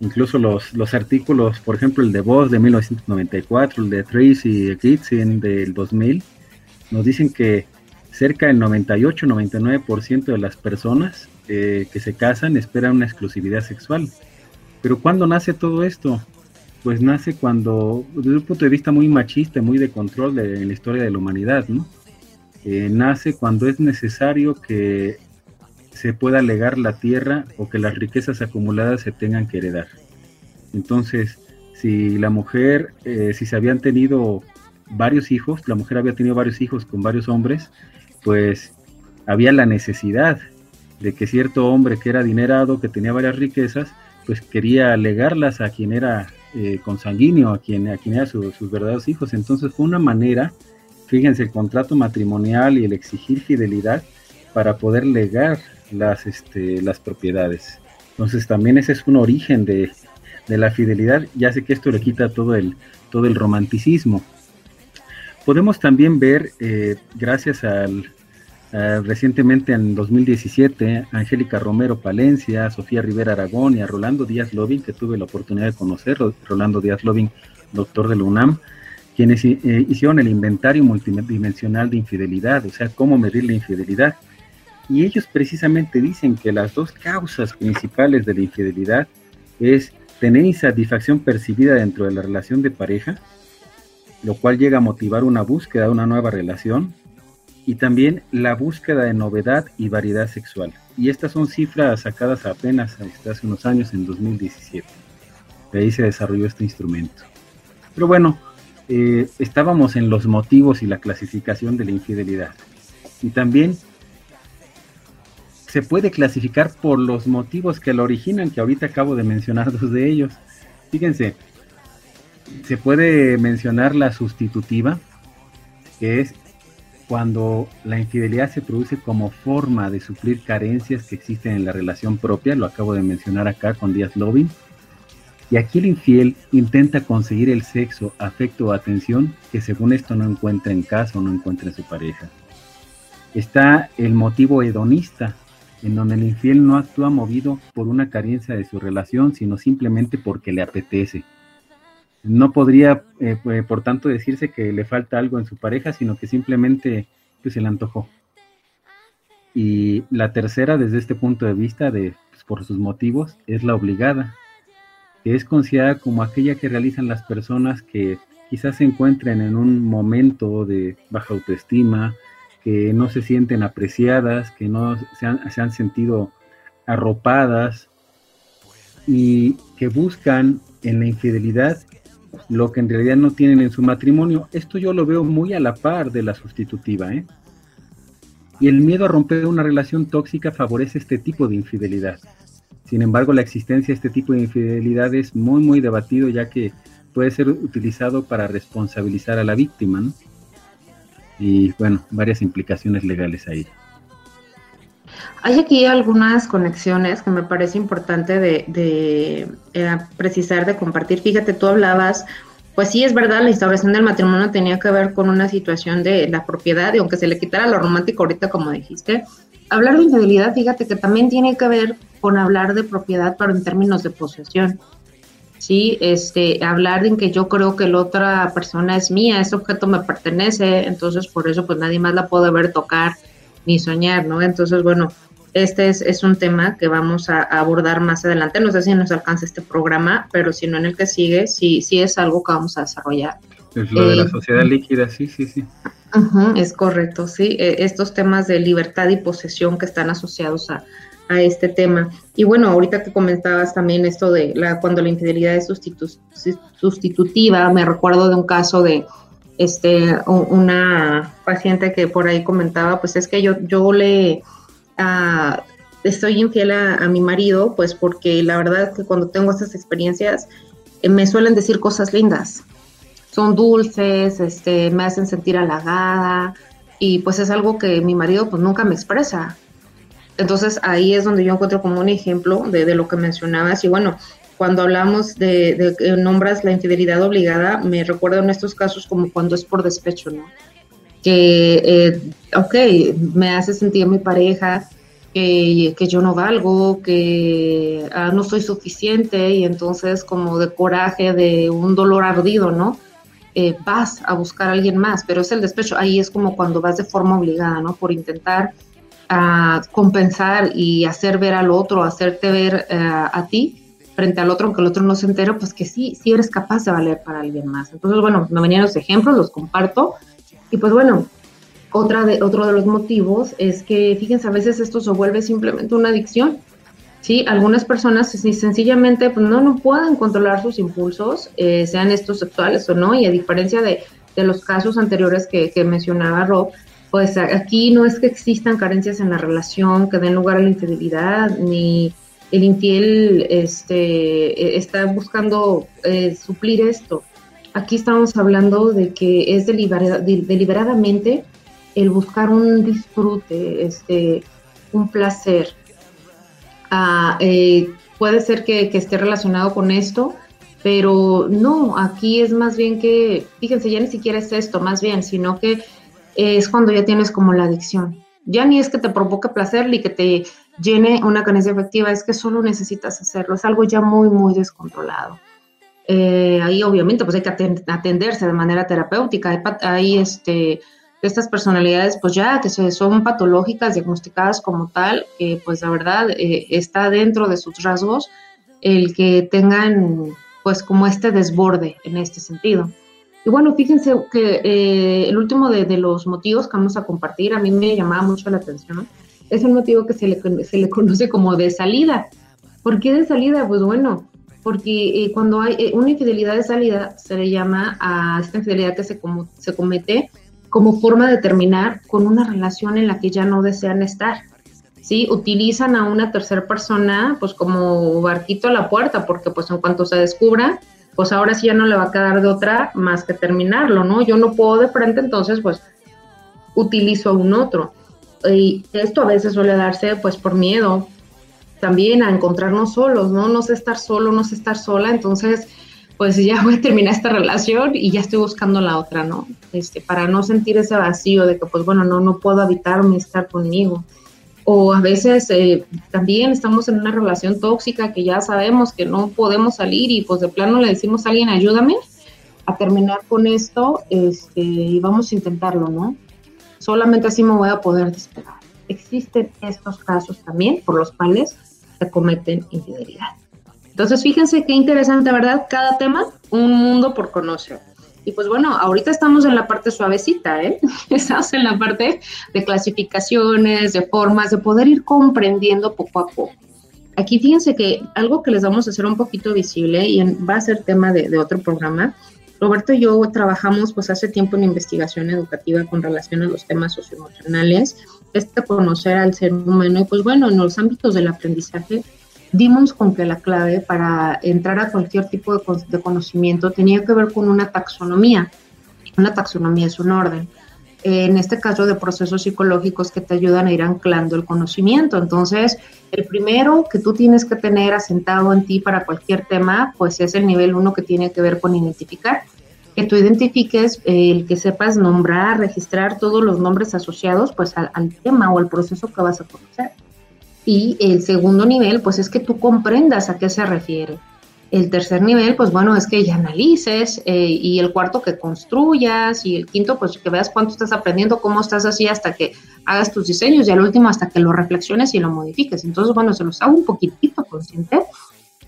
incluso los, los artículos, por ejemplo, el de Voss de 1994, el de Tracy Kitson del 2000, nos dicen que cerca del 98-99% de las personas eh, que se casan esperan una exclusividad sexual. Pero ¿cuándo nace todo esto? Pues nace cuando, desde un punto de vista muy machista, muy de control de, en la historia de la humanidad, ¿no? Eh, nace cuando es necesario que se pueda legar la tierra o que las riquezas acumuladas se tengan que heredar. Entonces, si la mujer, eh, si se habían tenido varios hijos, la mujer había tenido varios hijos con varios hombres, pues había la necesidad de que cierto hombre que era adinerado, que tenía varias riquezas, pues quería legarlas a quien era eh, consanguíneo, a quien, a quien eran sus verdaderos hijos. Entonces fue una manera, fíjense, el contrato matrimonial y el exigir fidelidad para poder legar las, este, las propiedades. Entonces también ese es un origen de, de la fidelidad, ya sé que esto le quita todo el, todo el romanticismo. Podemos también ver, eh, gracias al, recientemente en 2017, Angélica Romero Palencia, Sofía Rivera Aragón y a Rolando Díaz Lobin, que tuve la oportunidad de conocer, Rolando Díaz Lobin, doctor de la UNAM, quienes eh, hicieron el inventario multidimensional de infidelidad, o sea, cómo medir la infidelidad. Y ellos precisamente dicen que las dos causas principales de la infidelidad es tener insatisfacción percibida dentro de la relación de pareja, lo cual llega a motivar una búsqueda de una nueva relación, y también la búsqueda de novedad y variedad sexual. Y estas son cifras sacadas apenas hace unos años, en 2017. De ahí se desarrolló este instrumento. Pero bueno, eh, estábamos en los motivos y la clasificación de la infidelidad. Y también se puede clasificar por los motivos que la originan, que ahorita acabo de mencionar dos de ellos. Fíjense, se puede mencionar la sustitutiva, que es cuando la infidelidad se produce como forma de suplir carencias que existen en la relación propia, lo acabo de mencionar acá con Díaz Lovin. Y aquí el infiel intenta conseguir el sexo, afecto o atención que según esto no encuentra en casa o no encuentra en su pareja. Está el motivo hedonista, en donde el infiel no actúa movido por una carencia de su relación, sino simplemente porque le apetece. No podría, eh, eh, por tanto, decirse que le falta algo en su pareja, sino que simplemente pues, se le antojó. Y la tercera, desde este punto de vista, de, pues, por sus motivos, es la obligada, que es considerada como aquella que realizan las personas que quizás se encuentren en un momento de baja autoestima, que no se sienten apreciadas, que no se han, sentido arropadas y que buscan en la infidelidad lo que en realidad no tienen en su matrimonio. Esto yo lo veo muy a la par de la sustitutiva. ¿eh? Y el miedo a romper una relación tóxica favorece este tipo de infidelidad. Sin embargo, la existencia de este tipo de infidelidad es muy, muy debatido ya que puede ser utilizado para responsabilizar a la víctima. y bueno, varias implicaciones legales ahí. Hay aquí algunas conexiones que me parece importante de, eh, precisar, de compartir. Fíjate, tú hablabas, pues sí, es verdad, la instauración del matrimonio tenía que ver con una situación de la propiedad, y aunque se le quitara lo romántico ahorita, como dijiste, hablar de infidelidad, fíjate que también tiene que ver con hablar de propiedad, pero en términos de posesión. ¿sí? Este, hablar en que yo creo que la otra persona es mía, ese objeto me pertenece, entonces por eso pues nadie más la puede ver, tocar ni soñar, ¿no? Entonces, bueno, este es, un tema que vamos a, abordar más adelante, no sé si nos alcanza este programa, pero si no en el que sigue, sí, sí es algo que vamos a desarrollar. Es lo de la eh, sociedad líquida, sí, sí, sí. es correcto, sí, e, estos temas de libertad y posesión que están asociados a, a este tema. Y bueno, ahorita que comentabas también esto de la, cuando la infidelidad es sustitutiva, me recuerdo de un caso de este una paciente que por ahí comentaba, pues es que yo, yo le uh, estoy infiel a, mi marido, pues porque la verdad es que cuando tengo estas experiencias eh, me suelen decir cosas lindas. Son dulces, este, me hacen sentir halagada y pues es algo que mi marido pues nunca me expresa. Entonces ahí es donde yo encuentro como un ejemplo de, lo que mencionabas. Y bueno, cuando hablamos de, que nombras la infidelidad obligada, me recuerdo en estos casos como cuando es por despecho, ¿no? Que, eh, ok, me hace sentir mi pareja que, yo no valgo, que ah, no soy suficiente y entonces como de coraje, de un dolor ardido, ¿no? Eh, vas a buscar a alguien más, pero es el despecho. Ahí es como cuando vas de forma obligada, ¿no? Por intentar a compensar y hacer ver al otro, hacerte ver eh, a ti frente al otro, aunque el otro no se entere, pues que sí, sí eres capaz de valer para alguien más. Entonces, bueno, me venían los ejemplos, los comparto. Y pues bueno, otra de, otro de los motivos es que, fíjense, a veces esto se vuelve simplemente una adicción. ¿sí? Algunas personas sencillamente pues, no, no pueden controlar sus impulsos, eh, sean estos sexuales o no, y a diferencia de, de los casos anteriores que, que mencionaba Rob, pues aquí no es que existan carencias en la relación que den lugar a la infidelidad, ni el infiel este, está buscando eh, suplir esto. Aquí estamos hablando de que es deliberadamente el buscar un disfrute, este, un placer. Ah, eh, puede ser que, que, esté relacionado con esto, pero no, aquí es más bien que, fíjense, ya ni siquiera es esto, más bien, sino que es cuando ya tienes como la adicción. Ya ni es que te provoque placer ni que te llene una carencia afectiva, es que solo necesitas hacerlo, es algo ya muy, muy descontrolado. Eh, ahí obviamente pues hay que atenderse de manera terapéutica, hay, este, estas personalidades pues ya que son patológicas, diagnosticadas como tal, que pues la verdad eh, está dentro de sus rasgos el que tengan pues como este desborde en este sentido. Y bueno, fíjense que eh, el último de, los motivos que vamos a compartir a mí me llamaba mucho la atención. Es un motivo que se le, se le conoce como de salida. ¿Por qué de salida? Pues bueno, porque eh, cuando hay eh, una infidelidad de salida se le llama a esta infidelidad que se, como, se comete como forma de terminar con una relación en la que ya no desean estar. ¿sí? Utilizan a una tercera persona pues como barquito a la puerta, porque pues en cuanto se descubra, pues ahora sí ya no le va a quedar de otra más que terminarlo, ¿no? Yo no puedo de frente, entonces pues utilizo a un otro. Y esto a veces suele darse pues por miedo también a encontrarnos solos, ¿no? No sé estar solo, no sé estar sola, entonces pues ya voy a terminar esta relación y ya estoy buscando la otra, ¿no? Este, para no sentir ese vacío de que pues bueno, no, no puedo habitarme, estar conmigo o a veces eh, también estamos en una relación tóxica que ya sabemos que no podemos salir y pues de plano le decimos a alguien ayúdame a terminar con esto este, y vamos a intentarlo, ¿no? Solamente así me voy a poder despegar. Existen estos casos también por los cuales se cometen infidelidad. Entonces, fíjense qué interesante, ¿verdad? Cada tema, un mundo por conocer. Y pues bueno, ahorita estamos en la parte suavecita, ¿eh? Estamos en la parte de clasificaciones, de formas, de poder ir comprendiendo poco a poco. Aquí fíjense que algo que les vamos a hacer un poquito visible y va a ser tema de, de otro programa. Roberto y yo trabajamos pues hace tiempo en investigación educativa con relación a los temas socioemocionales, este conocer al ser humano y pues bueno, en los ámbitos del aprendizaje dimos con que la clave para entrar a cualquier tipo de, conocimiento tenía que ver con una taxonomía. Una taxonomía es un orden. En este caso de procesos psicológicos que te ayudan a ir anclando el conocimiento. Entonces, el primero que tú tienes que tener asentado en ti para cualquier tema, pues es el nivel uno que tiene que ver con identificar. Que tú identifiques, eh, el que sepas nombrar, registrar todos los nombres asociados pues al tema o al proceso que vas a conocer. Y el segundo nivel, pues es que tú comprendas a qué se refiere. El tercer nivel, pues bueno, es que ya analices. Eh, y el cuarto, que construyas. Y el quinto, pues que veas cuánto estás aprendiendo, cómo estás así hasta que hagas tus diseños. Y al último, hasta que lo reflexiones y lo modifiques. Entonces, bueno, se los hago un poquitito consciente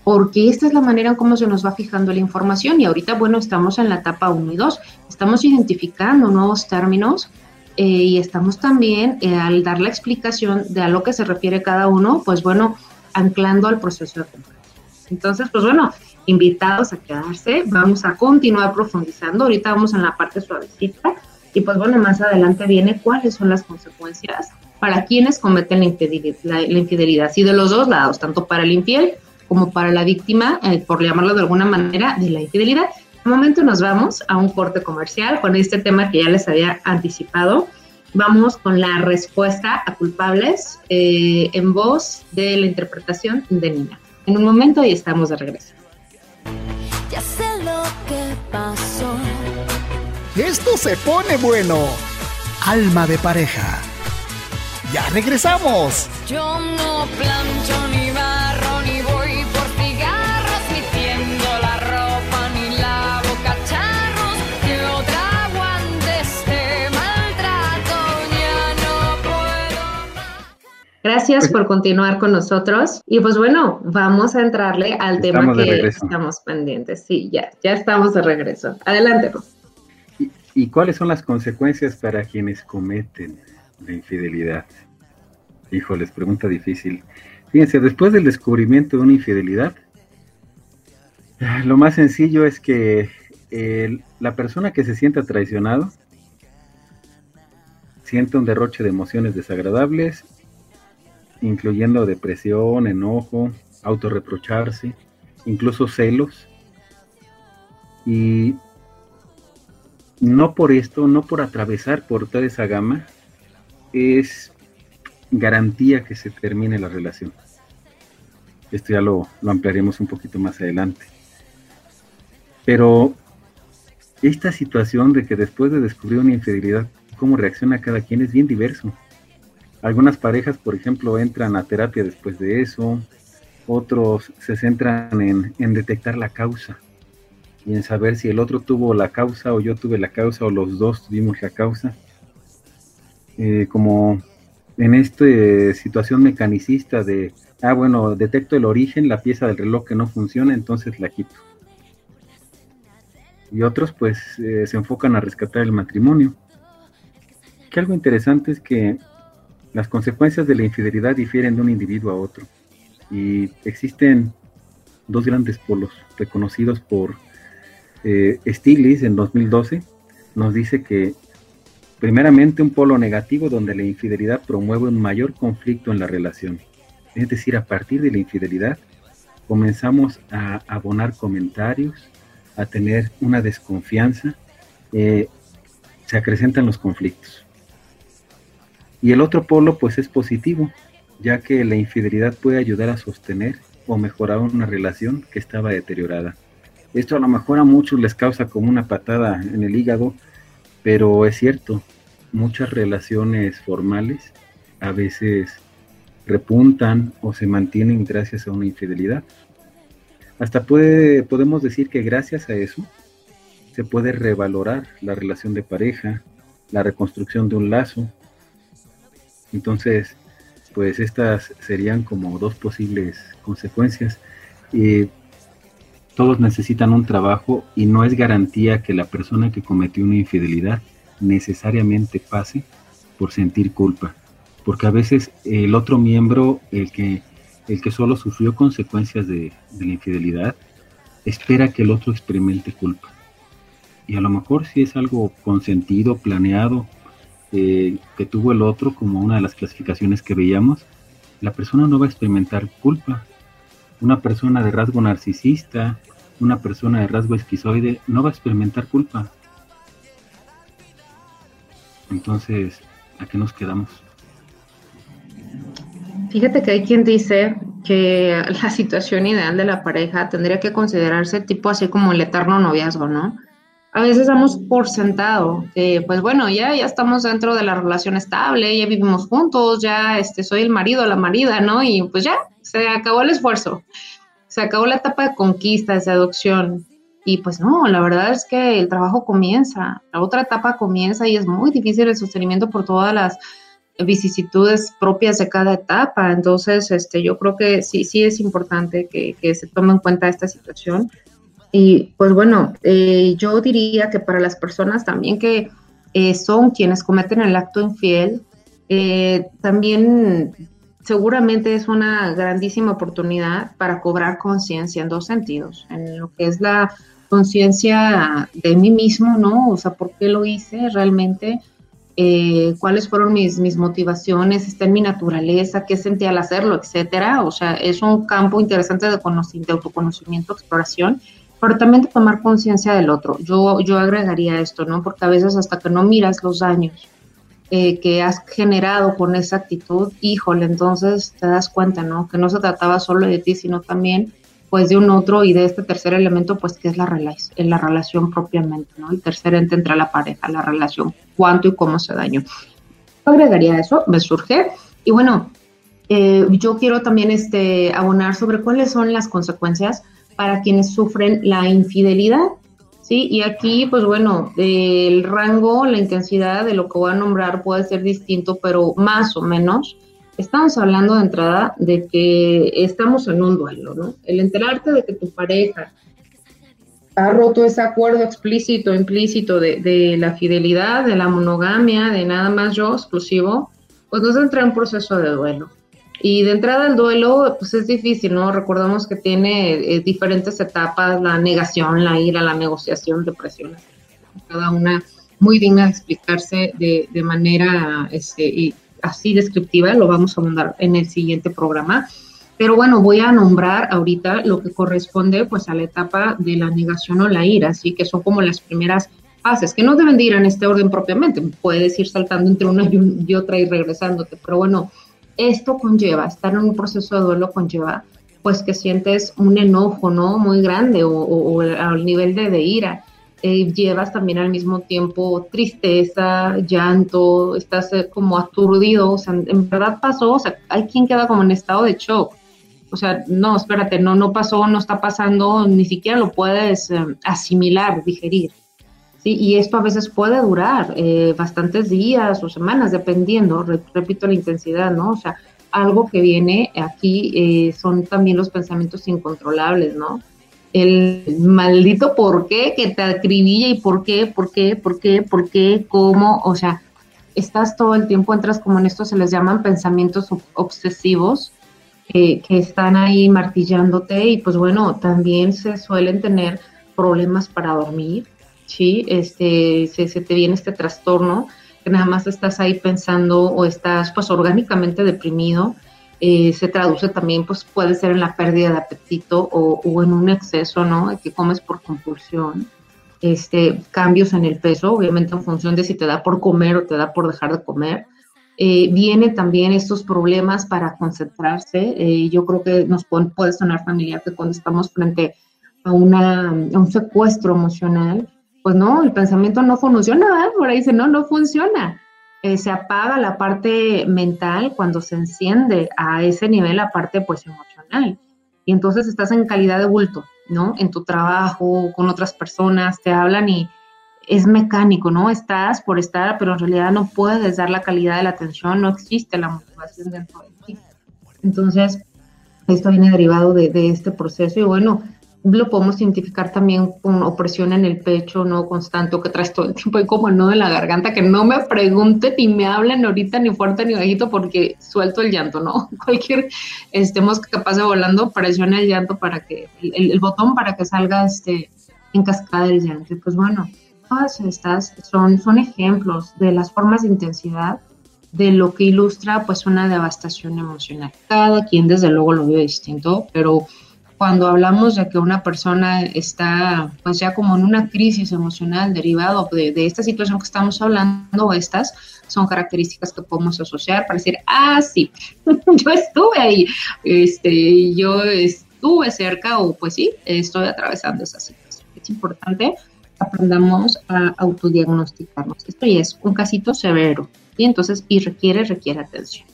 porque esta es la manera en cómo se nos va fijando la información y ahorita, bueno, estamos en la etapa 1 y 2, estamos identificando nuevos términos eh, y estamos también eh, al dar la explicación de a lo que se refiere cada uno, pues bueno, anclando al proceso de comprensión. Entonces, pues bueno, invitados a quedarse, vamos a continuar profundizando, ahorita vamos en la parte suavecita y pues bueno, más adelante viene cuáles son las consecuencias para quienes cometen la infidelidad, la, infidelidad y de los dos lados, tanto para el infiel como para la víctima, eh, por llamarlo de alguna manera, de la infidelidad. Un momento nos vamos a un corte comercial con este tema que ya les había anticipado. Vamos con la respuesta a culpables eh, en voz de la interpretación de Nina. En un momento y estamos de regreso. Ya sé lo que pasó. Esto se pone bueno. Alma de pareja. Ya regresamos. Yo no plancho ni Gracias por continuar con nosotros. Y pues bueno, vamos a entrarle al tema Estamos que estamos pendientes. Sí, ya, ya estamos de regreso. Adelante, Ru. ¿Y, y cuáles son las consecuencias para quienes cometen la infidelidad? Híjoles, pregunta difícil. Fíjense, después del descubrimiento de una infidelidad, lo más sencillo es que eh, la persona que se sienta traicionado siente un derroche de emociones desagradables, incluyendo depresión, enojo, autorreprocharse, incluso celos. Y no por esto, no por atravesar por toda esa gama, es garantía que se termine la relación. Esto ya lo, lo ampliaremos un poquito más adelante. Pero esta situación de que después de descubrir una infidelidad, cómo reacciona cada quien es bien diverso. Algunas parejas, por ejemplo, entran a terapia después de eso, otros se centran en, en detectar la causa y en saber si el otro tuvo la causa o yo tuve la causa o los dos tuvimos la causa. Eh, como en esta situación mecanicista de, ah, bueno, detecto el origen, la pieza del reloj que no funciona, entonces la quito. Y otros pues eh, se enfocan a rescatar el matrimonio. Que algo interesante es que las consecuencias de la infidelidad difieren de un individuo a otro. Y existen dos grandes polos reconocidos por eh, Stiglitz en 2012 nos dice que primeramente un polo negativo donde la infidelidad promueve un mayor conflicto en la relación. Es decir, a partir de la infidelidad comenzamos a abonar comentarios, a tener una desconfianza, eh, se acrecentan los conflictos. Y el otro polo pues es positivo, ya que la infidelidad puede ayudar a sostener o mejorar una relación que estaba deteriorada. Esto a lo mejor a muchos les causa como una patada en el hígado, pero es cierto, muchas relaciones formales a veces repuntan o se mantienen gracias a una infidelidad. Hasta puede, podemos decir que gracias a eso se puede revalorar la relación de pareja, la reconstrucción de un lazo. Entonces, pues estas serían como dos posibles consecuencias. Eh, todos necesitan un trabajo y no es garantía que la persona que cometió una infidelidad necesariamente pase por sentir culpa, porque a veces el otro miembro, el que, el que solo sufrió consecuencias de, la infidelidad, espera que el otro experimente culpa. Y a lo mejor si es algo consentido, planeado, eh, que tuvo el otro como una de las clasificaciones que veíamos, la persona no va a experimentar culpa, una persona de rasgo narcisista, una persona de rasgo esquizoide no va a experimentar culpa. Entonces, ¿a qué nos quedamos? Fíjate que hay quien dice que la situación ideal de la pareja tendría que considerarse tipo así como el eterno noviazgo, ¿no? A veces damos por sentado que, pues bueno, ya, ya estamos dentro de la relación estable, ya vivimos juntos, ya este, soy el marido, la marida, ¿no? Y pues ya, se acabó el esfuerzo, se acabó la etapa de conquista, de seducción. Y pues no, la verdad es que el trabajo comienza, la otra etapa comienza y es muy difícil el sostenimiento por todas las vicisitudes propias de cada etapa. Entonces, este, yo creo que sí, sí es importante que, se tome en cuenta esta situación. Y pues bueno, eh, yo diría que para las personas también que eh, son quienes cometen el acto infiel, eh, también seguramente es una grandísima oportunidad para cobrar conciencia en dos sentidos, en lo que es la conciencia de mí mismo, ¿no? O sea, ¿por qué lo hice realmente? Eh, ¿Cuáles fueron mis, mis motivaciones? ¿Está en mi naturaleza? ¿Qué sentí al hacerlo? Etcétera. O sea, es un campo interesante de, de autoconocimiento, exploración, pero también tomar conciencia del otro. Yo, yo agregaría esto, ¿no? Porque a veces hasta que no miras los daños eh, que has generado con esa actitud, híjole, entonces te das cuenta, ¿no? Que no se trataba solo de ti, sino también pues de un otro y de este tercer elemento, pues que es la, en la relación propiamente, ¿no? El tercer ente entre la pareja, la relación, cuánto y cómo se dañó. Agregaría eso, me surge. Y bueno, eh, yo quiero también este, abonar sobre cuáles son las consecuencias para quienes sufren la infidelidad ¿sí? Y aquí, pues bueno, el rango, la intensidad de lo que voy a nombrar puede ser distinto, pero más o menos estamos hablando de entrada de que estamos en un duelo, ¿no? El enterarte de que tu pareja ha roto ese acuerdo explícito, implícito de, la fidelidad, de la monogamia, de nada más yo exclusivo, pues nos entra en un proceso de duelo. Y de entrada el duelo, pues es difícil, ¿no? Recordamos que tiene eh, diferentes etapas, la negación, la ira, la negociación, depresión, cada una muy digna de explicarse de, de manera este, y así descriptiva, lo vamos a mandar en el siguiente programa. Pero bueno, voy a nombrar ahorita lo que corresponde pues a la etapa de la negación o la ira, así que son como las primeras fases, que no deben de ir en este orden propiamente, puedes ir saltando entre una y, otra y regresándote, pero bueno, esto conlleva, estar en un proceso de duelo conlleva pues que sientes un enojo, ¿no? Muy grande o, al nivel de, de ira. Eh, llevas también al mismo tiempo tristeza, llanto, estás eh, como aturdido, o sea, en verdad pasó, o sea, hay quien queda como en estado de shock o sea, no, espérate, no, no pasó, no está pasando, ni siquiera lo puedes eh, asimilar, digerir. ¿Sí? Y esto a veces puede durar eh, bastantes días o semanas, dependiendo, repito, la intensidad, ¿no? O sea, algo que viene aquí eh, son también los pensamientos incontrolables, ¿no? El maldito por qué que te acribilla y por qué, por qué, por qué, por qué, cómo, o sea, estás todo el tiempo, entras como en esto se les llaman pensamientos obsesivos, que, están ahí martillándote y pues bueno, también se suelen tener problemas para dormir, ¿sí? Este, se, te viene este trastorno, que nada más estás ahí pensando o estás pues orgánicamente deprimido, eh, se traduce también, pues puede ser en la pérdida de apetito o, o, en un exceso, ¿no? Que comes por compulsión. Este, cambios en el peso, obviamente en función de si te da por comer o te da por dejar de comer. Eh, viene también estos problemas para concentrarse. Eh, yo creo que nos puede, sonar familiar que cuando estamos frente a, una, un secuestro emocional, pues no, el pensamiento no funciona, por ahí dice, no, no funciona. Eh, se apaga la parte mental cuando se enciende a ese nivel la parte pues emocional. Y entonces estás en calidad de bulto, ¿no? En tu trabajo, con otras personas, te hablan y es mecánico, ¿no? Estás por estar, pero en realidad no puedes dar la calidad de la atención, no existe la motivación dentro de ti. Entonces, esto viene derivado de, este proceso y bueno, lo podemos identificar también con opresión en el pecho, no constante, o que traes todo el tiempo y como no de la garganta, que no me pregunten ni me hablen ahorita ni fuerte ni bajito porque suelto el llanto, ¿no? Cualquier estemos capaz de volando, presiona el llanto para que, el, el, botón para que salga este en cascada el llanto. Pues bueno, todas estas son, son ejemplos de las formas de intensidad de lo que ilustra pues una devastación emocional. Cada quien desde luego lo ve distinto, pero cuando hablamos de que una persona está pues ya como en una crisis emocional derivado de, esta situación que estamos hablando, estas son características que podemos asociar para decir, ah, sí, yo estuve ahí, este, yo estuve cerca o pues sí, estoy atravesando esa situación. Es importante aprendamos a autodiagnosticarnos. Esto ya es un casito severo y entonces y requiere, requiere atención.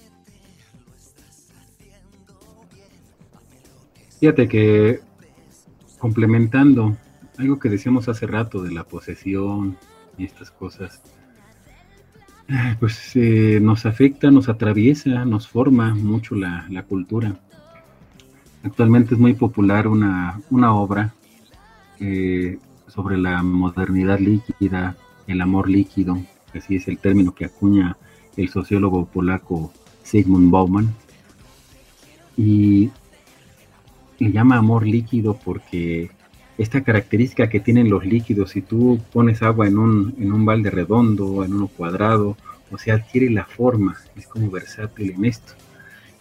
Fíjate que complementando algo que decíamos hace rato de la posesión y estas cosas, pues eh, nos afecta, nos atraviesa, nos forma mucho la, cultura. Actualmente es muy popular una, una obra que sobre la modernidad líquida, el amor líquido, así es el término que acuña el sociólogo polaco Sigmund Bauman. Y le llama amor líquido porque esta característica que tienen los líquidos, si tú pones agua en un, en un balde redondo, en uno cuadrado, o sea, adquiere la forma, es como versátil en esto.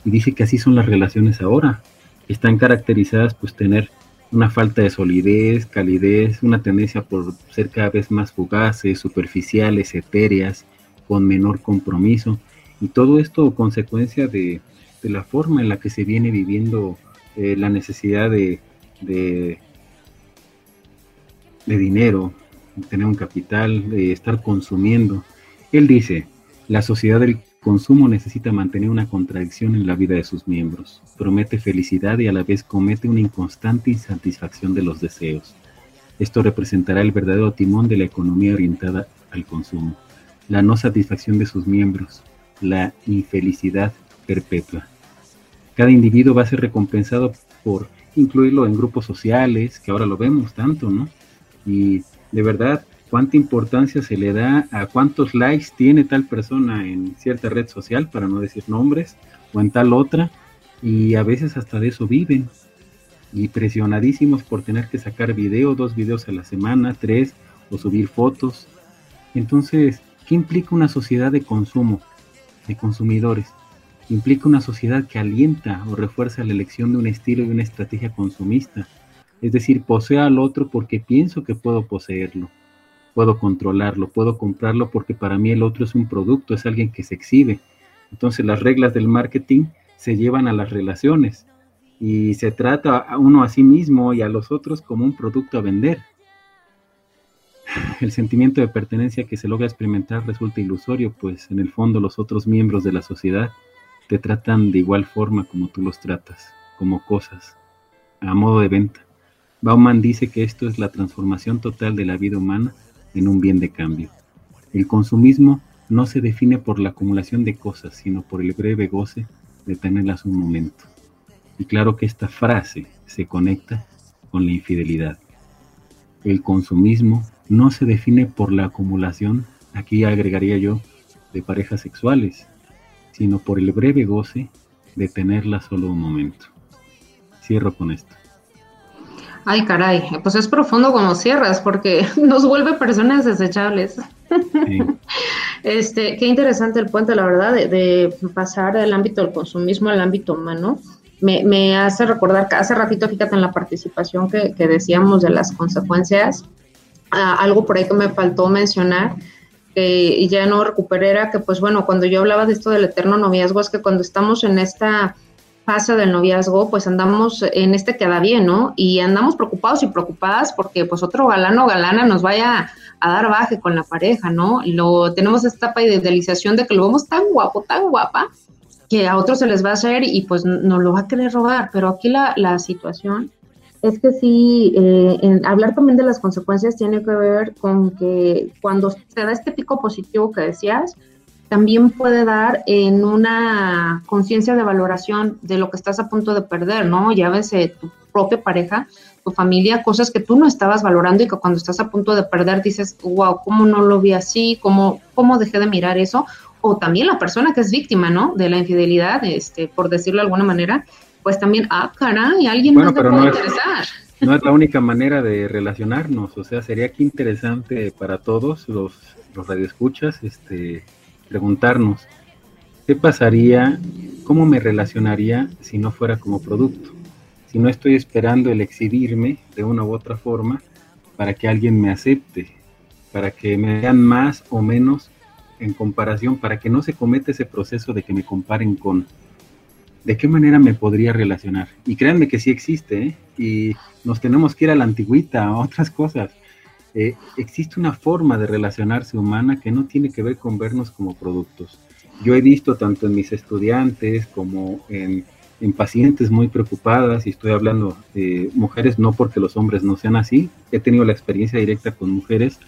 Y dice que así son las relaciones ahora. Están caracterizadas pues tener una falta de solidez, calidez, una tendencia por ser cada vez más fugaces, superficiales, etéreas, con menor compromiso. Y todo esto consecuencia de, la forma en la que se viene viviendo eh, la necesidad de, de, de dinero, tener un capital, de estar consumiendo. Él dice, la sociedad del consumo necesita mantener una contradicción en la vida de sus miembros. Promete felicidad y a la vez comete una inconstante insatisfacción de los deseos. Esto representará el verdadero timón de la economía orientada al consumo, la no satisfacción de sus miembros, la infelicidad perpetua. Cada individuo va a ser recompensado por incluirlo en grupos sociales, que ahora lo vemos tanto, ¿no? Y de verdad, cuánta importancia se le da a cuántos likes tiene tal persona en cierta red social, para no decir nombres, o en tal otra, y a veces hasta de eso viven. Y presionadísimos por tener que sacar video, dos videos a la semana, tres, o subir fotos. Entonces, ¿qué implica una sociedad de consumo, de consumidores? Implica una sociedad que alienta o refuerza la elección de un estilo y una estrategia consumista. Es decir, poseo al otro porque pienso que puedo poseerlo, puedo controlarlo, puedo comprarlo porque para mí el otro es un producto, es alguien que se exhibe. Entonces las reglas del marketing se llevan a las relaciones y se trata a uno a sí mismo y a los otros como un producto a vender. El sentimiento de pertenencia que se logra experimentar resulta ilusorio, pues en el fondo los otros miembros de la sociedad te tratan de igual forma como tú los tratas, como cosas, a modo de venta. Bauman dice que esto es la transformación total de la vida humana en un bien de cambio. El consumismo no se define por la acumulación de cosas, sino por el breve goce de tenerlas un momento. Y claro que esta frase se conecta con la infidelidad. El consumismo no se define por la acumulación, aquí agregaría yo, de parejas sexuales, sino por el breve goce de tenerla solo un momento. Cierro con esto. Ay, caray, pues es profundo como cierras, porque nos vuelve personas desechables. Este, qué interesante el puente, la verdad, de, pasar del ámbito del consumismo al ámbito humano. Me, hace recordar que hace ratito, fíjate en la participación que, decíamos de las consecuencias, ah, algo por ahí que me faltó mencionar, y ya no recuperé, era que, pues bueno, cuando yo hablaba de esto del eterno noviazgo, es que cuando estamos en esta fase del noviazgo, pues andamos en este queda bien, ¿no? Y andamos preocupados y preocupadas porque pues otro galano o galana nos vaya a dar baje con la pareja, ¿no? Lo tenemos esta etapa de idealización de que lo vemos tan guapo, tan guapa, que a otros se les va a hacer y pues no lo va a querer robar, pero aquí la, la situación es que sí, eh, hablar también de las consecuencias tiene que ver con que cuando se da este pico positivo que decías, también puede dar en una conciencia de valoración de lo que estás a punto de perder, ¿no? Ya ves eh, tu propia pareja, tu familia, cosas que tú no estabas valorando y que cuando estás a punto de perder dices, wow, ¿cómo no lo vi así? ¿Cómo, cómo dejé de mirar eso? O también la persona que es víctima, ¿no? De la infidelidad, este, por decirlo de alguna manera, pues también, ah, caray, alguien más te puede interesar. no es la única manera de relacionarnos, o sea, sería que interesante para todos los, los radioescuchas, este, preguntarnos, ¿qué pasaría, cómo me relacionaría si no fuera como producto? Si no estoy esperando el exhibirme de una u otra forma para que alguien me acepte, para que me vean más o menos en comparación, para que no se cometa ese proceso de que me comparen con. ¿De qué manera me podría relacionar? Y créanme que sí existe, ¿eh? y nos tenemos que ir a la antigüita, a otras cosas eh, existe una forma de relacionarse humana que no tiene que ver con vernos como productos. Yo he visto tanto en mis estudiantes como en, pacientes muy preocupadas, y estoy hablando de mujeres, no porque los hombres no sean así, he tenido la experiencia directa con mujeres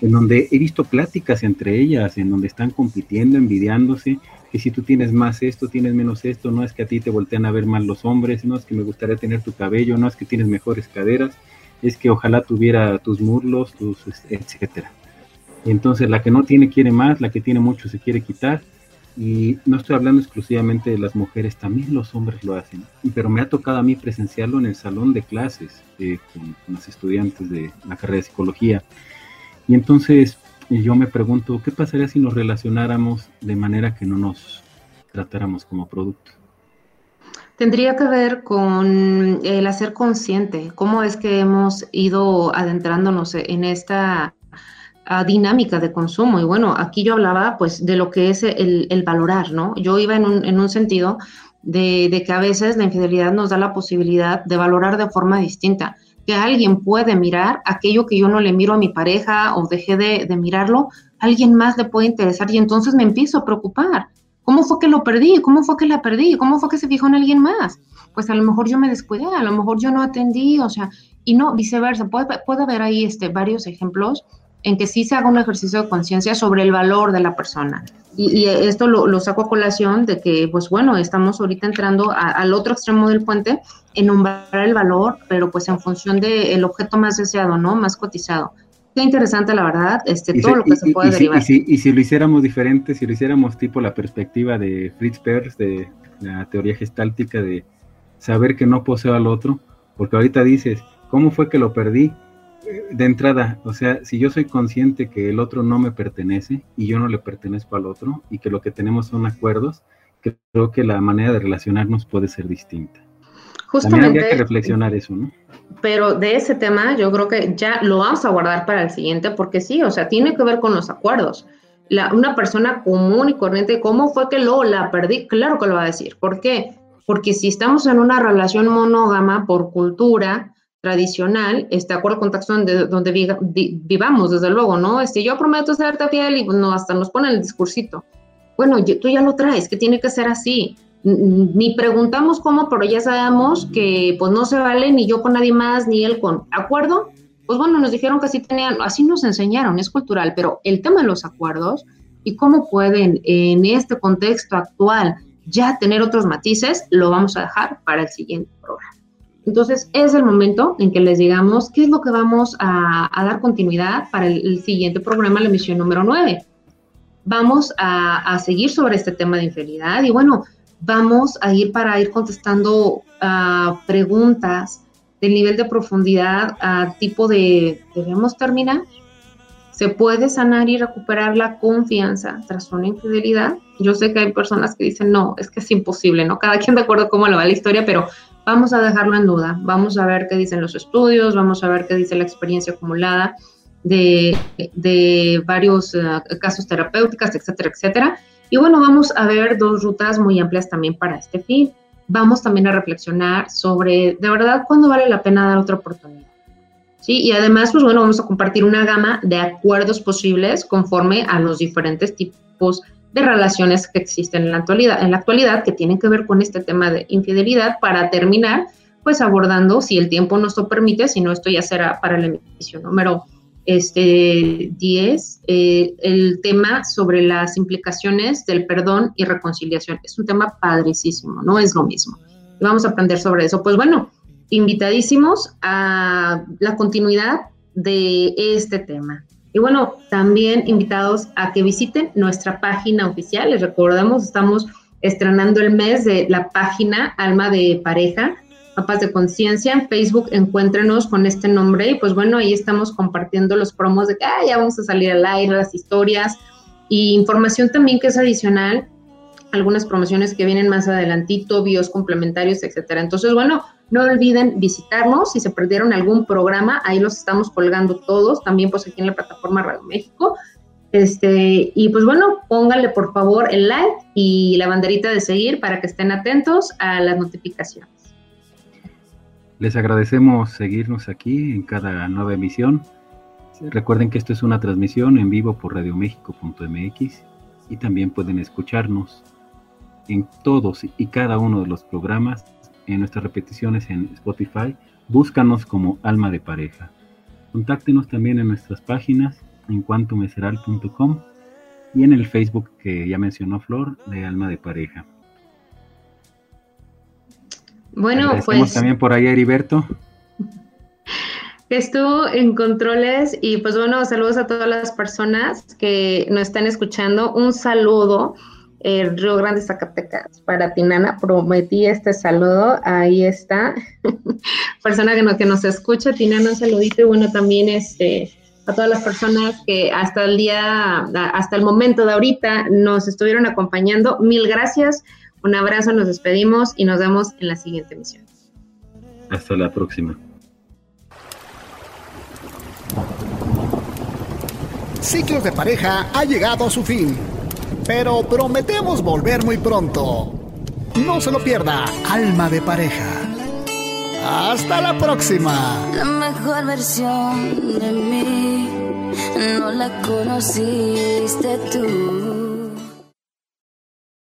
en donde he visto pláticas entre ellas, en donde están compitiendo, envidiándose, que si tú tienes más esto, tienes menos esto, no es que a ti te voltean a ver mal los hombres, no es que me gustaría tener tu cabello, no es que tienes mejores caderas, es que ojalá tuviera tus murlos, tus, etcétera. Entonces la que no tiene quiere más, la que tiene mucho se quiere quitar. Y no estoy hablando exclusivamente de las mujeres, también los hombres lo hacen. Pero me ha tocado a mí presenciarlo en el salón de clases eh, con, los estudiantes de la carrera de psicología. Y entonces yo me pregunto, ¿qué pasaría si nos relacionáramos de manera que no nos tratáramos como producto? Tendría que ver con el hacer consciente, cómo es que hemos ido adentrándonos en esta ah, dinámica de consumo. Y bueno, aquí yo hablaba pues de lo que es el, valorar, ¿no? Yo iba en un, en un sentido de, que a veces la infidelidad nos da la posibilidad de valorar de forma distinta, que alguien puede mirar aquello que yo no le miro a mi pareja o dejé de, de mirarlo, alguien más le puede interesar y entonces me empiezo a preocupar ¿Cómo fue que lo perdí? ¿Cómo fue que la perdí? ¿Cómo fue que se fijó en alguien más? Pues a lo mejor yo me descuidé, a lo mejor yo no atendí, o sea, y no, viceversa. Puede, puede haber ahí este, varios ejemplos en que sí se haga un ejercicio de conciencia sobre el valor de la persona. Y, esto lo, saco a colación de que, pues bueno, estamos ahorita entrando al otro extremo del puente en nombrar el valor, pero pues en función del objeto más deseado, ¿no? Más cotizado. Qué interesante, la verdad, este, todo lo que se puede derivar. y, si, lo hiciéramos diferente, si lo hiciéramos tipo la perspectiva de Fritz Perls, de la teoría gestáltica de saber que no poseo al otro, porque ahorita dices, ¿cómo fue que lo perdí? De entrada, o sea, si yo soy consciente que el otro no me pertenece y yo no le pertenezco al otro y que lo que tenemos son acuerdos, creo que la manera de relacionarnos puede ser distinta. Justamente. También habría que reflexionar eso, ¿no? Pero de ese tema yo creo que ya lo vamos a guardar para el siguiente porque sí, o sea, tiene que ver con los acuerdos. La, una persona común y corriente, ¿cómo fue que lo la perdí? Claro que lo va a decir. ¿Por qué? Porque si estamos en una relación monógama por cultura, tradicional, este acuerdo con donde, donde vivamos, desde luego, ¿no? Este, yo prometo serte fiel y no, hasta nos pone el discursito. Bueno, tú ya lo traes, que tiene que ser así. Ni preguntamos cómo, pero ya sabemos que pues no se vale ni yo con nadie más, ni él con. ¿Acuerdo? Pues bueno, nos dijeron que así tenían, así nos enseñaron, es cultural, pero el tema de los acuerdos y cómo pueden en este contexto actual ya tener otros matices, lo vamos a dejar para el siguiente programa. Entonces, es el momento en que les digamos qué es lo que vamos a, dar continuidad para el, siguiente programa, la emisión número 9. Vamos a, seguir sobre este tema de infidelidad y bueno, vamos a ir para ir contestando uh, preguntas del nivel de profundidad a tipo de, ¿debemos terminar? ¿Se puede sanar y recuperar la confianza tras una infidelidad? Yo sé que hay personas que dicen, no, es que es imposible, ¿no? Cada quien de acuerdo cómo le va la historia, pero vamos a dejarlo en duda, vamos a ver qué dicen los estudios, vamos a ver qué dice la experiencia acumulada de, varios eh, casos terapéuticos, etcétera, etcétera. Y bueno, vamos a ver dos rutas muy amplias también para este fin. Vamos también a reflexionar sobre, de verdad, cuándo vale la pena dar otra oportunidad. ¿Sí? Y además, pues bueno, vamos a compartir una gama de acuerdos posibles conforme a los diferentes tipos de relaciones que existen en la actualidad, en la actualidad que tienen que ver con este tema de infidelidad para terminar pues abordando, si el tiempo nos lo permite, si no esto ya será para la emisión número este, 10, eh, el tema sobre las implicaciones del perdón y reconciliación. Es un tema padricísimo, no es lo mismo. Y vamos a aprender sobre eso. Pues bueno, invitadísimos a la continuidad de este tema. Y bueno, también invitados a que visiten nuestra página oficial. Les recordamos, estamos estrenando el mes de la página Alma de Pareja, Mapas de Conciencia. En Facebook encuéntrenos con este nombre y pues bueno, ahí estamos compartiendo los promos de que ah, ya vamos a salir al aire, las historias y información también que es adicional algunas promociones que vienen más adelantito, bios complementarios, etcétera. Entonces, bueno, no olviden visitarnos. Si se perdieron algún programa, ahí los estamos colgando todos, también pues aquí en la plataforma Radio México. Este, y pues bueno, pónganle por favor el like y la banderita de seguir para que estén atentos a las notificaciones. Les agradecemos seguirnos aquí en cada nueva emisión. Recuerden que esto es una transmisión en vivo por radioméxico.mx y también pueden escucharnos en todos y cada uno de los programas, en nuestras repeticiones en Spotify, búscanos como Alma de Pareja. Contáctenos también en nuestras páginas en cuantomeseral.com y en el Facebook que ya mencionó Flor de Alma de Pareja. Bueno, pues también por ahí a Heriberto. Estuvo en controles y pues bueno, saludos a todas las personas que nos están escuchando. Un saludo el Río Grande, Zacatecas. Para Tinana prometí este saludo, ahí está. Persona que nos, que nos escucha, Tinana, un saludito y bueno, también este, a todas las personas que hasta el día, hasta el momento de ahorita nos estuvieron acompañando. Mil gracias, un abrazo, nos despedimos y nos vemos en la siguiente emisión. Hasta la próxima. Ciclos de pareja ha llegado a su fin pero prometemos volver muy pronto. No se lo pierda, Alma de Pareja. Hasta la próxima. La mejor versión de mí no la conociste tú.